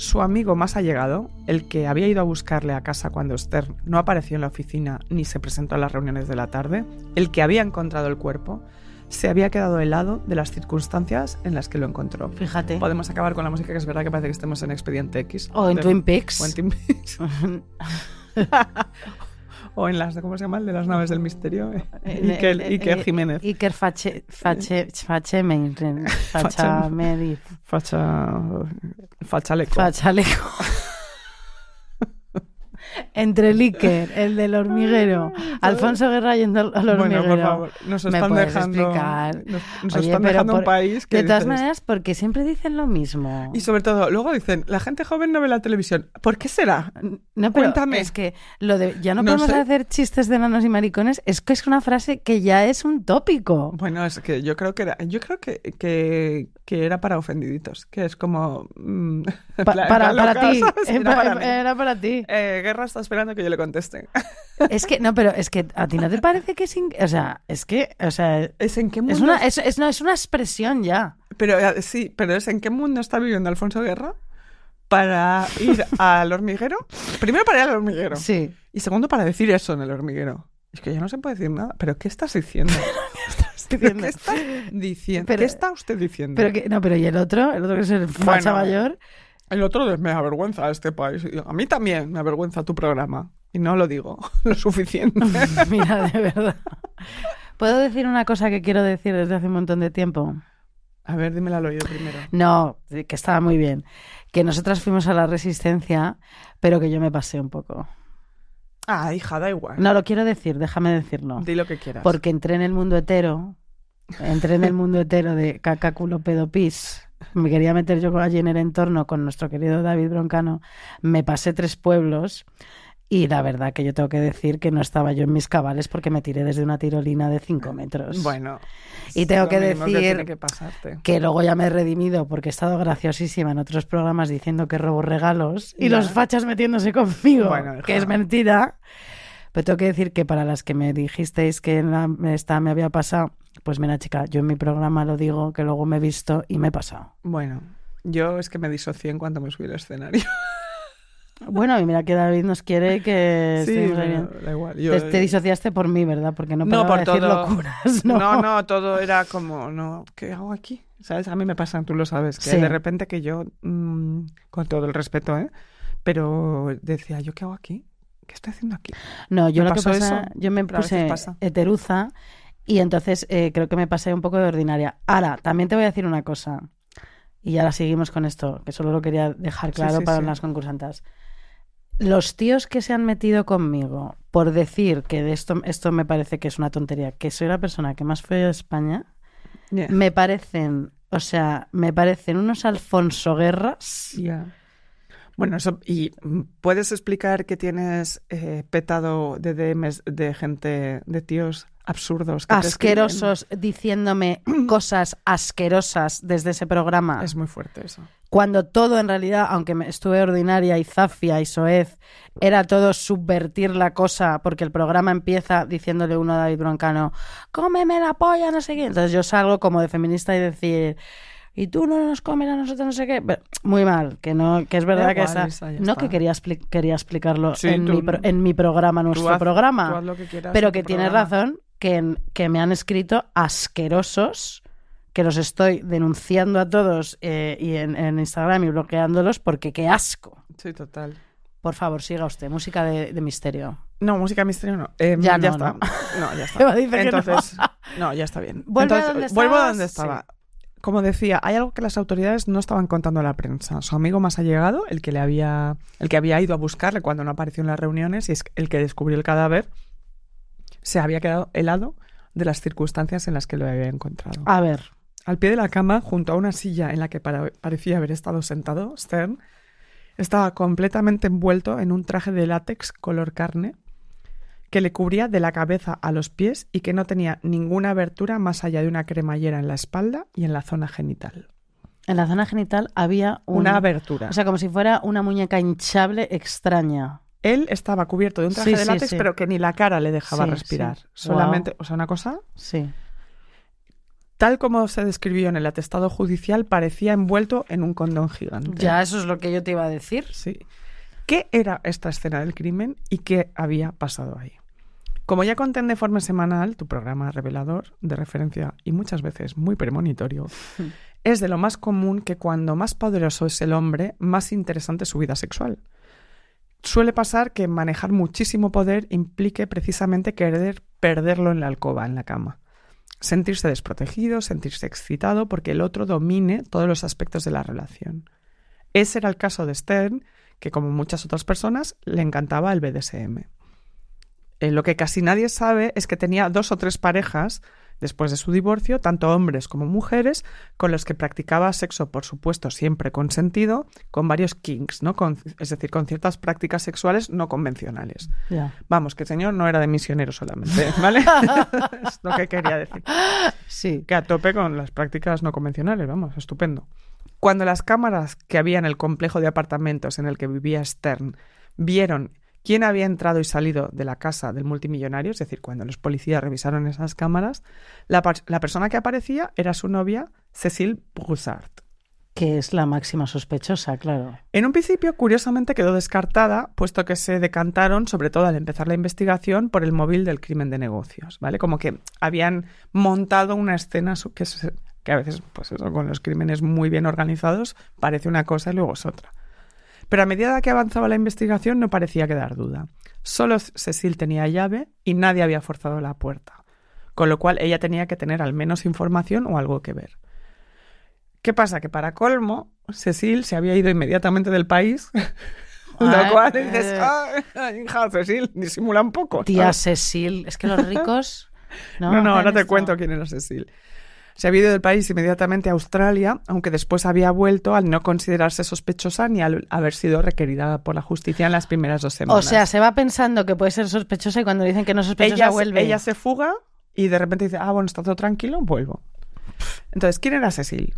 Su amigo más allegado, el que había ido a buscarle a casa cuando Esther no apareció en la oficina ni se presentó a las reuniones de la tarde, el que había encontrado el cuerpo, se había quedado helado de las circunstancias en las que lo encontró. Fíjate. Podemos acabar con la música, que es verdad que parece que estemos en Expediente X. O en Twin Peaks. O en Twin Peaks. o en las, ¿cómo se llama? El de las naves del misterio. Eh, Iker, eh, Iker eh, Jiménez. Iker Fache, Fache, Fachemein, Fachamedi, Facha... Fachaleco. Fachaleco. Entre el Iker, el del hormiguero, Alfonso Guerra yendo al hormiguero. Bueno, por favor, nos ¿Me están dejando, explicar? nos, nos Oye, están dejando un por- país que De todas dices- maneras, porque siempre dicen lo mismo. Y sobre todo, luego dicen, la gente joven no ve la televisión. ¿Por qué será? No, pero Cuéntame. es que lo de ya no, No podemos sé. hacer chistes de nanos y maricones, es que es una frase que ya es un tópico. Bueno, es que yo creo que era, yo creo que, que, que era para ofendiditos, que es como mm, Pa- la- para, para ti, eh, Era pa- para era para ti. Eh, Guerra está esperando que yo le conteste. Es que, no, pero es que a ti no te parece que es. in- O sea, es que, o sea, Es en qué mundo. es una, es, es- no, es una expresión ya. Pero eh, sí, pero es en qué mundo está viviendo Alfonso Guerra para ir al hormiguero. Primero para ir al hormiguero. Sí. Y segundo para decir eso en el hormiguero. Es que ya no se puede decir nada. ¿Pero qué estás diciendo? ¿Pero ¿Qué está diciendo? Pero- ¿Qué está usted diciendo? Pero que, no, pero y el otro, el otro que es el facha Bueno. mayor. El otro me avergüenza este país. A mí también me avergüenza tu programa. Y no lo digo lo suficiente. Mira, de verdad. ¿Puedo decir una cosa que quiero decir desde hace un montón de tiempo? A ver, dímelo al oído primero. No, que estaba muy bien. Que nosotras fuimos a la resistencia, pero que yo me pasé un poco. Ah, hija, da igual. No lo quiero decir, déjame decirlo. Di lo que quieras. Porque entré en el mundo hetero, entré en el mundo hetero de caca, culo, pedo, pis. Me quería meter yo allí en el entorno con nuestro querido David Broncano. Me pasé tres pueblos y la verdad que yo tengo que decir que no estaba yo en mis cabales porque me tiré desde una tirolina de cinco metros. Bueno. Y tengo que decir que pasarte. que luego ya me he redimido porque he estado graciosísima en otros programas diciendo que robo regalos y Ya. los fachas metiéndose conmigo, Bueno, que es mentira. Pero tengo que decir que para las que me dijisteis que en la- esta me había pasado, pues mira chica, yo en mi programa lo digo, que luego me he visto y me he pasado. Bueno, yo es que me disocié en cuanto me subí al escenario. Bueno, y mira que David nos quiere que sí, da igual. Yo- Te, te disociaste por mí, ¿verdad? Porque no No, por de decir todo. locuras, ¿no? no, no, todo era como, no, ¿qué hago aquí? ¿Sabes? A mí me pasa, tú lo sabes, que Sí. de repente que yo, mm, con todo el respeto, ¿eh? Pero decía, ¿yo qué hago aquí? ¿Qué estoy haciendo aquí? No, yo ¿Me lo que pasa, eso? yo me Pero a puse pasa. heteruza y entonces eh, creo que me pasé un poco de ordinaria. Ahora, también te voy a decir una cosa, y ahora seguimos con esto, que solo lo quería dejar claro sí, para sí. las concursantes. Los tíos que se han metido conmigo por decir que de esto, esto me parece que es una tontería, que soy la persona que más fue de España, Yeah. me parecen, o sea, me parecen unos Alfonso Guerras. Bueno, eso, y mm, puedes explicar que tienes eh, petado de DMs de gente, de tíos absurdos. que asquerosos diciéndome cosas asquerosas desde ese programa. Es muy fuerte eso. Cuando todo en realidad, aunque estuve ordinaria y zafia y soez, era todo subvertir la cosa, porque el programa empieza diciéndole uno a David Broncano, cómeme la polla, no sé qué. Entonces yo salgo como de feminista y decir, y tú no nos comes a nosotros, no sé qué. Pero, muy mal, que no, que es verdad Da que igual, esa- no está. que quería, expli- quería explicarlo Sí, en, tú- mi pro- en mi programa, nuestro haz- programa. que quieras Pero que tienes programa. razón, que, que me han escrito asquerosos, que los estoy denunciando a todos eh, y en, en Instagram y bloqueándolos porque qué asco. Sí, total. Por favor, siga usted. Música de, de misterio. No, música misterio no. Eh, Ya ya, no, está. ¿no? No, ya está. No. Entonces, no. ya está bien. A donde vuelvo a donde sí. Como decía, hay algo que las autoridades no estaban contando a la prensa. Su amigo más allegado, el que le había, el que había ido a buscarle cuando no apareció en las reuniones y es el que descubrió el cadáver, se había quedado helado de las circunstancias en las que lo había encontrado. A ver. Al pie de la cama, junto a una silla en la que parecía haber estado sentado, Stern estaba completamente envuelto en un traje de látex color carne que le cubría de la cabeza a los pies y que no tenía ninguna abertura más allá de una cremallera en la espalda y en la zona genital. En la zona genital había un- Una abertura. O sea, como si fuera una muñeca hinchable extraña. Él estaba cubierto de un traje Sí, de látex, sí. pero que ni la cara le dejaba Sí, respirar. sí. Solamente, o sea, una cosa Sí. Tal como se describió en el atestado judicial, parecía envuelto en un condón gigante. Ya, eso es lo que yo te iba a decir. Sí. ¿Qué era esta escena del crimen y qué había pasado ahí? Como ya conté en de forma semanal, tu programa revelador, de referencia y muchas veces muy premonitorio, es de lo más común que cuando más poderoso es el hombre, más interesante es su vida sexual. Suele pasar que manejar muchísimo poder implique precisamente querer perderlo en la alcoba, en la cama. Sentirse desprotegido, sentirse excitado porque el otro domine todos los aspectos de la relación. Ese era el caso de Stern, que como muchas otras personas le encantaba el BDSM. Eh, lo que casi nadie sabe es que tenía dos o tres parejas después de su divorcio, tanto hombres como mujeres, con los que practicaba sexo, por supuesto, siempre consentido, con varios kinks, ¿no? Con- es decir, con ciertas prácticas sexuales no convencionales. Vamos, que el señor no era de misionero solamente, ¿vale? es lo que quería decir. Sí. Que a tope con las prácticas no convencionales, vamos, estupendo. Cuando las cámaras que había en el complejo de apartamentos en el que vivía Stern vieron quién había entrado y salido de la casa del multimillonario, es decir, cuando los policías revisaron esas cámaras, la, persona que aparecía era su novia, Cécile Broussard. Que es la máxima sospechosa, claro. En un principio, curiosamente, quedó descartada, puesto que se decantaron, sobre todo al empezar la investigación, por el móvil del crimen de negocios, ¿vale? Como que habían montado una escena que, que a veces, pues eso, con los crímenes muy bien organizados, parece una cosa y luego es otra. Pero a medida que avanzaba la investigación no parecía quedar duda. Solo Cecil tenía llave y nadie había forzado la puerta, con lo cual ella tenía que tener al menos información o algo que ver. ¿Qué pasa? Que para colmo, Cecil se había ido inmediatamente del país. Lo Ah, cual dices, eh. "Ah, hija, Cecil, disimula un poco. Tía ¿sabes? Cecil. Es que los ricos. No, No, no, hacen te cuento quién era Cecil. Se había ido del país inmediatamente a Australia, aunque después había vuelto al no considerarse sospechosa ni al haber sido requerida por la justicia en las primeras dos O semanas. sea, se va pensando que puede ser sospechosa y cuando dicen que no es sospechosa ella, se- vuelve. ella se fuga y de repente dice, ah, bueno, está todo tranquilo, vuelvo. Entonces, ¿quién era Cecil?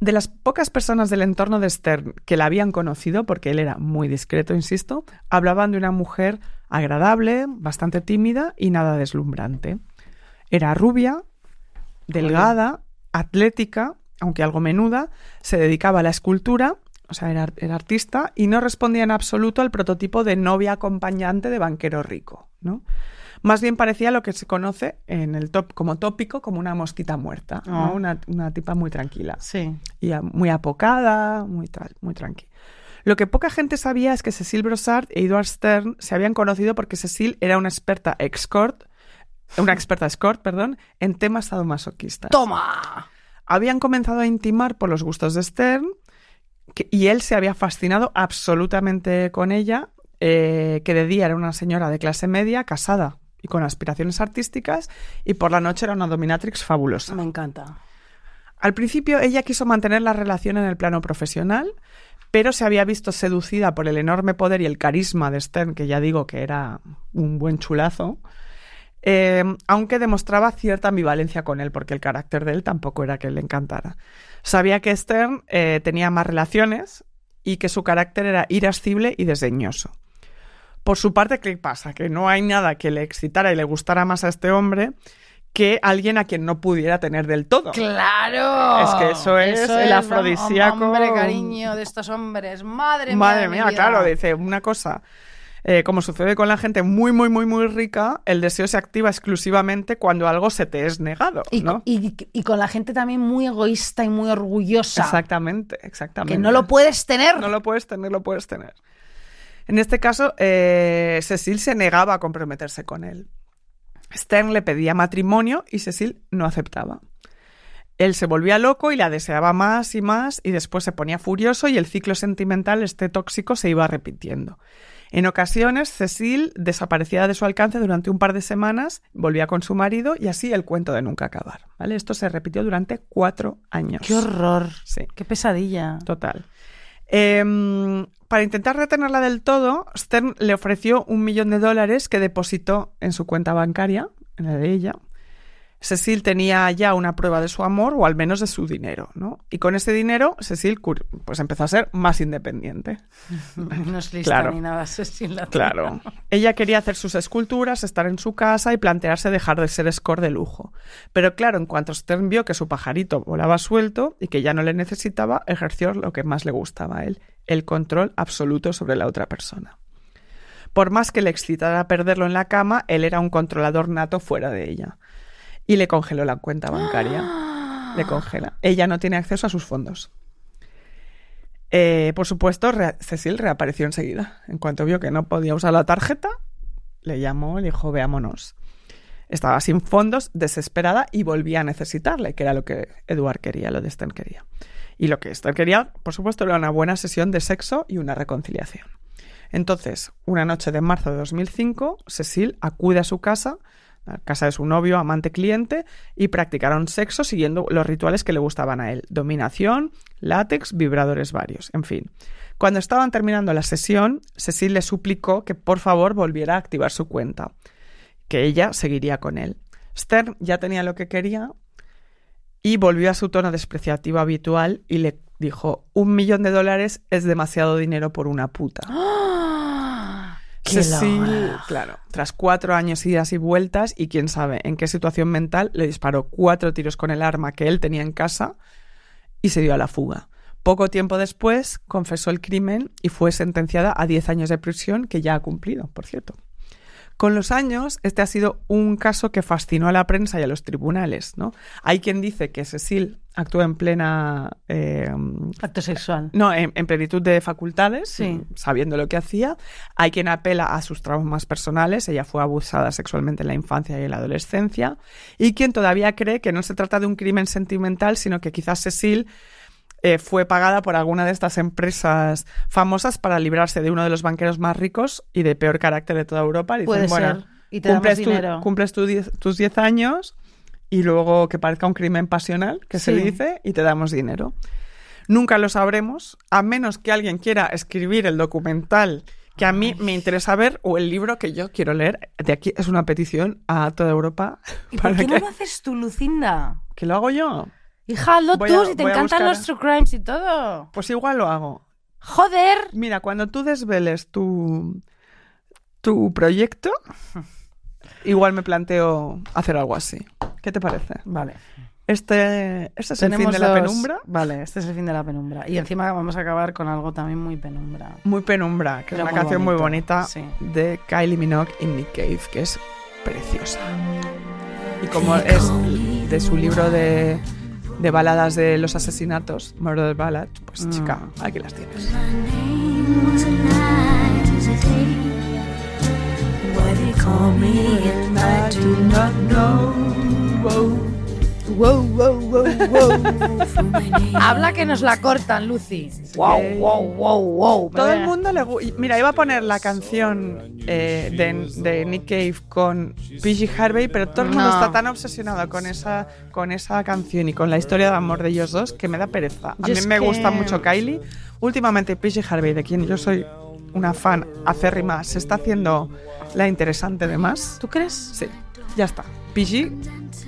De las pocas personas del entorno de Stern que la habían conocido, porque él era muy discreto, insisto, hablaban de una mujer agradable, bastante tímida y nada deslumbrante. Era rubia, delgada, atlética, aunque algo menuda, se dedicaba a la escultura, o sea, era, era artista, y no respondía en absoluto al prototipo de novia acompañante de banquero rico, ¿no? Más bien parecía lo que se conoce en el top, como tópico como una mosquita muerta, ¿no? Ah. una, una tipa muy tranquila Sí. y muy apocada, muy muy tranqui. Lo que poca gente sabía es que Cecil Brossard e Edward Stern se habían conocido porque Cecil era una experta escort, una experta escort, perdón, en temas sadomasoquistas. ¡Toma! Habían comenzado a intimar por los gustos de Stern que- y él se había fascinado absolutamente con ella, eh, que de día era una señora de clase media, casada y con aspiraciones artísticas, y por la noche era una dominatrix fabulosa. Me encanta. Al principio ella quiso mantener la relación en el plano profesional, pero se había visto seducida por el enorme poder y el carisma de Stern, que ya digo que era un buen chulazo, eh, aunque demostraba cierta ambivalencia con él, porque el carácter de él tampoco era que le encantara. Sabía que Stern eh, tenía más relaciones y que su carácter era irascible y desdeñoso. Por su parte, ¿qué pasa? Que no hay nada que le excitara y le gustara más a este hombre que alguien a quien no pudiera tener del todo. ¡Claro! Es que eso es el afrodisíaco. Hombre, cariño de estos hombres. Madre mía. Madre mía, vida. claro, dice una cosa. Eh, como sucede con la gente muy, muy, muy, muy rica, el deseo se activa exclusivamente cuando algo se te es negado, Y, ¿no? y- y con la gente también muy egoísta y muy orgullosa. Exactamente, exactamente. Que no lo puedes tener. No lo puedes tener, lo puedes tener. En este caso, eh, Cecil se negaba a comprometerse con él. Stern le pedía matrimonio y Cecil no aceptaba. Él se volvía loco y la deseaba más y más y después se ponía furioso y el ciclo sentimental, este tóxico, se iba repitiendo. En ocasiones, Cecil desaparecía de su alcance durante un par de semanas, volvía con su marido y así el cuento de nunca acabar. ¿vale? Esto se repitió durante cuatro años. ¡Qué horror! Sí. ¡Qué pesadilla! Total. Em, para intentar retenerla del todo, Stern le ofreció un millón de dólares que depositó en su cuenta bancaria, en la de ella. Cecil tenía ya una prueba de su amor, o al menos de su dinero, ¿no? Y con ese dinero, Cecil pues empezó a ser más independiente. No es lista Claro. ni nada, sin la Claro. Ella quería hacer sus esculturas, estar en su casa y plantearse dejar de ser score de lujo. Pero claro, en cuanto Stern vio que su pajarito volaba suelto y que ya no le necesitaba, ejerció lo que más le gustaba a él, el control absoluto sobre la otra persona. Por más que le excitara perderlo en la cama, él era un controlador nato fuera de ella. Y le congeló la cuenta bancaria. Le congela. Ella no tiene acceso a sus fondos. Eh, por supuesto, Cecil reapareció enseguida. En cuanto vio que no podía usar la tarjeta, le llamó y le dijo, veámonos. Estaba sin fondos, desesperada y volvía a necesitarle, que era lo que Eduard quería, lo de Stern quería. Y lo que Stern quería, por supuesto, era una buena sesión de sexo y una reconciliación. Entonces, una noche de marzo de 2005, Cecil acude a su casa, casa de su novio, amante cliente, y practicaron sexo siguiendo los rituales que le gustaban a él. Dominación, látex, vibradores varios, en fin. Cuando estaban terminando la sesión, Cecil le suplicó que por favor volviera a activar su cuenta, que ella seguiría con él. Stern ya tenía lo que quería y volvió a su tono despreciativo habitual y le dijo, un millón de dólares es demasiado dinero por una puta. ¡Qué Cecil, claro, tras cuatro años idas y vueltas y quién sabe en qué situación mental, le disparó cuatro tiros con el arma que él tenía en casa y se dio a la fuga. Poco tiempo después confesó el crimen y fue sentenciada a 10 años de prisión que ya ha cumplido, por cierto. Con los años, este ha sido un caso que fascinó a la prensa y a los tribunales. ¿no? Hay quien dice que Cecil actuó en plena eh, Acto sexual. no, en, en plenitud de facultades, Sí. sabiendo lo que hacía. Hay quien apela a sus traumas personales, ella fue abusada sexualmente en la infancia y en la adolescencia, y quien todavía cree que no se trata de un crimen sentimental, sino que quizás Cecil eh, fue pagada por alguna de estas empresas famosas para librarse de uno de los banqueros más ricos y de peor carácter de toda Europa. Dicen, Puede bueno, ser. Y te damos cumples, tu- dinero. cumples tu diez- tus 10 años y luego que parezca un crimen pasional, que se Sí. dice, y te damos dinero. Nunca lo sabremos, a menos que alguien quiera escribir el documental que a mí me interesa ver o el libro que yo quiero leer. De aquí es una petición a toda Europa ¿Y por para qué no lo haces tú, Lucinda? que lo hago yo. Hija, hazlo Voy tú, a- si te encantan buscar- los true crimes y todo. Pues igual lo hago. ¡Joder! Mira, cuando tú desveles tu, tu proyecto, igual me planteo hacer algo así. ¿Qué te parece? Vale. Este, este es el fin de la dos- penumbra. Vale, este es el fin de la penumbra. Y encima vamos a acabar con algo también muy penumbra. Muy penumbra, que Pero es una muy canción muy bonita sí. de Kylie Minogue y Nick Cave, que es preciosa. Y como es de su libro de, de baladas de los asesinatos, Murder Ballad, pues Mm. chica, aquí las tienes. Wow, wow, wow, wow. Habla que nos la cortan, Lucy. Wow, wow, wow, wow. Todo el mundo le gusta. Mira, iba a poner la canción eh, de, de Nick Cave con PG Harvey, pero todo el mundo No. está tan obsesionado con esa, con esa canción y con la historia de amor de ellos dos que me da pereza. A Yo mí me que- gusta mucho Kylie. Últimamente PG Harvey, de quien yo soy una fan acérrima, se está haciendo la interesante de más. ¿Tú crees? Sí, ya está. PG,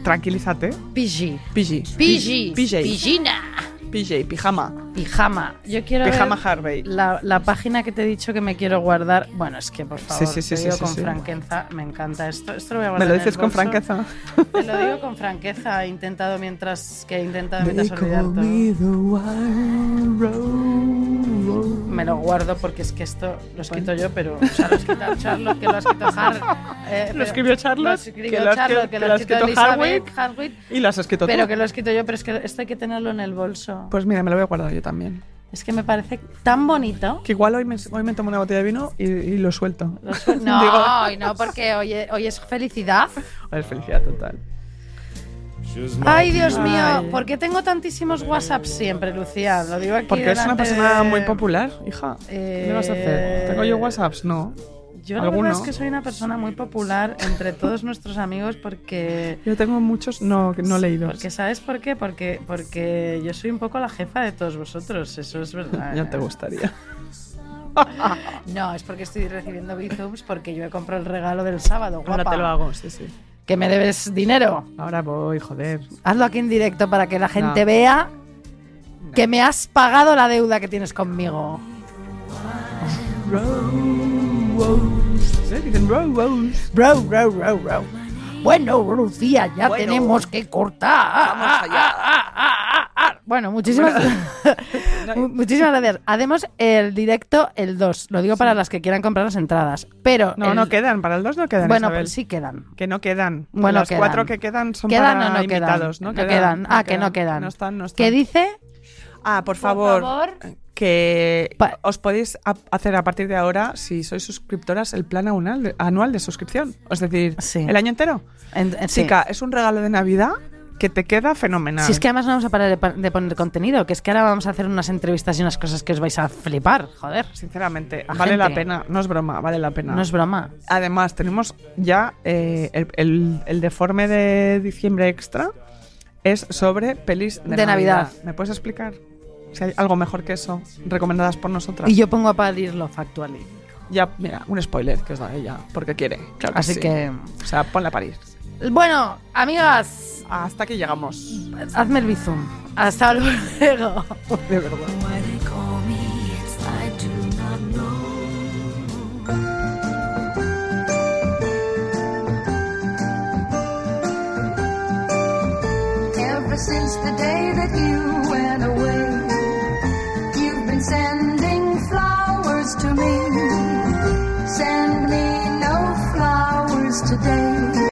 tranquilízate. PG. PG. PG. PJ. Pijina. PJ, pijama. Pijama. Yo quiero Pijama ver Harvey. la, la página que te he dicho que me quiero guardar. Bueno, es que por favor, sí, sí, te sí, digo sí, con franqueza, me encanta esto. Esto lo voy a ¿Me guardar lo en el dices con bolso. franqueza? Te lo digo con franqueza. He intentado mientras que he intentado mientras olvidar todo. me. Me lo guardo porque es que esto lo escrito yo, pero o sea, lo escrito Charlotte, que lo ha escrito Har. eh, Lo pero- escribió Charlotte, Lo escribió que lo ha Charlotte, escri- que que lo lo ha ha escrito Elizabeth Harwitt, Y lo has escrito pero tú. que lo he escrito yo, pero es que esto hay que tenerlo en el bolso. Pues mira, me lo voy a guardar yo también. Es que me parece tan bonito. Que igual hoy me, hoy me tomo una botella de vino y, y lo suelto. Lo No, Digo- hoy no, porque hoy, hoy es felicidad. Es felicidad total. Ay, Dios mío, Ay. ¿por qué tengo tantísimos WhatsApp siempre, Lucía? Lo digo aquí Porque es una persona de- muy popular, hija. ¿Qué le vas a hacer? ¿Tengo yo WhatsApps? No. Yo la verdad es que soy una persona muy popular entre todos nuestros amigos porque... Yo tengo muchos no, no leídos. Porque ¿sabes por qué? Porque, porque yo soy un poco la jefa de todos vosotros, eso es verdad. Ya te gustaría. No, es porque estoy recibiendo bizums porque yo he comprado el regalo del sábado, guapa. Ahora te lo hago, sí, sí. Que me debes dinero. Ahora voy, joder. Hazlo aquí en directo para que la gente No. vea que me has pagado la deuda que tienes conmigo. Rose. Bro, bro, bro, bro. Bueno, Lucía, ya Bueno. tenemos que cortar. Vamos allá. Bueno, muchísimas, mu- muchísimas gracias. Haremos el directo el 2. Lo digo para las que quieran comprar las entradas. Pero. No, el- no quedan. Para el 2 no quedan, Bueno, Isabel. pues sí quedan. Que no quedan. Bueno, Las quedan. cuatro que quedan son ¿Quedan para o no invitados. quedan? No, No quedan. Ah, que no quedan. No están, no están. ¿Qué dice? Ah, por favor, favor. que Pa- os podéis a- hacer a partir de ahora, si sois suscriptoras, el plan anual de, anual de suscripción. Es decir, Sí. el año entero. En- en- sí. Chica, es un regalo de Navidad que te queda fenomenal. Si es que además no vamos a parar de, poner contenido, que es que ahora vamos a hacer unas entrevistas y unas cosas que os vais a flipar, joder. Sinceramente, La vale gente. la pena. No es broma, vale la pena. No es broma. Además, tenemos ya eh, el, el- el deforme de diciembre extra es sobre pelis de, De Navidad. ¿Me puedes explicar si hay algo mejor que eso recomendadas por nosotras? Y yo pongo a parir Love Actually. Ya, mira, un spoiler que os da ella, porque quiere. Claro Así sí. que. O sea, ponle a París. Bueno, amigas, Hasta aquí llegamos. hazme el bizum. Hasta luego. De verdad. Ever since the day that you went away, sending flowers to me. Send me no flowers today.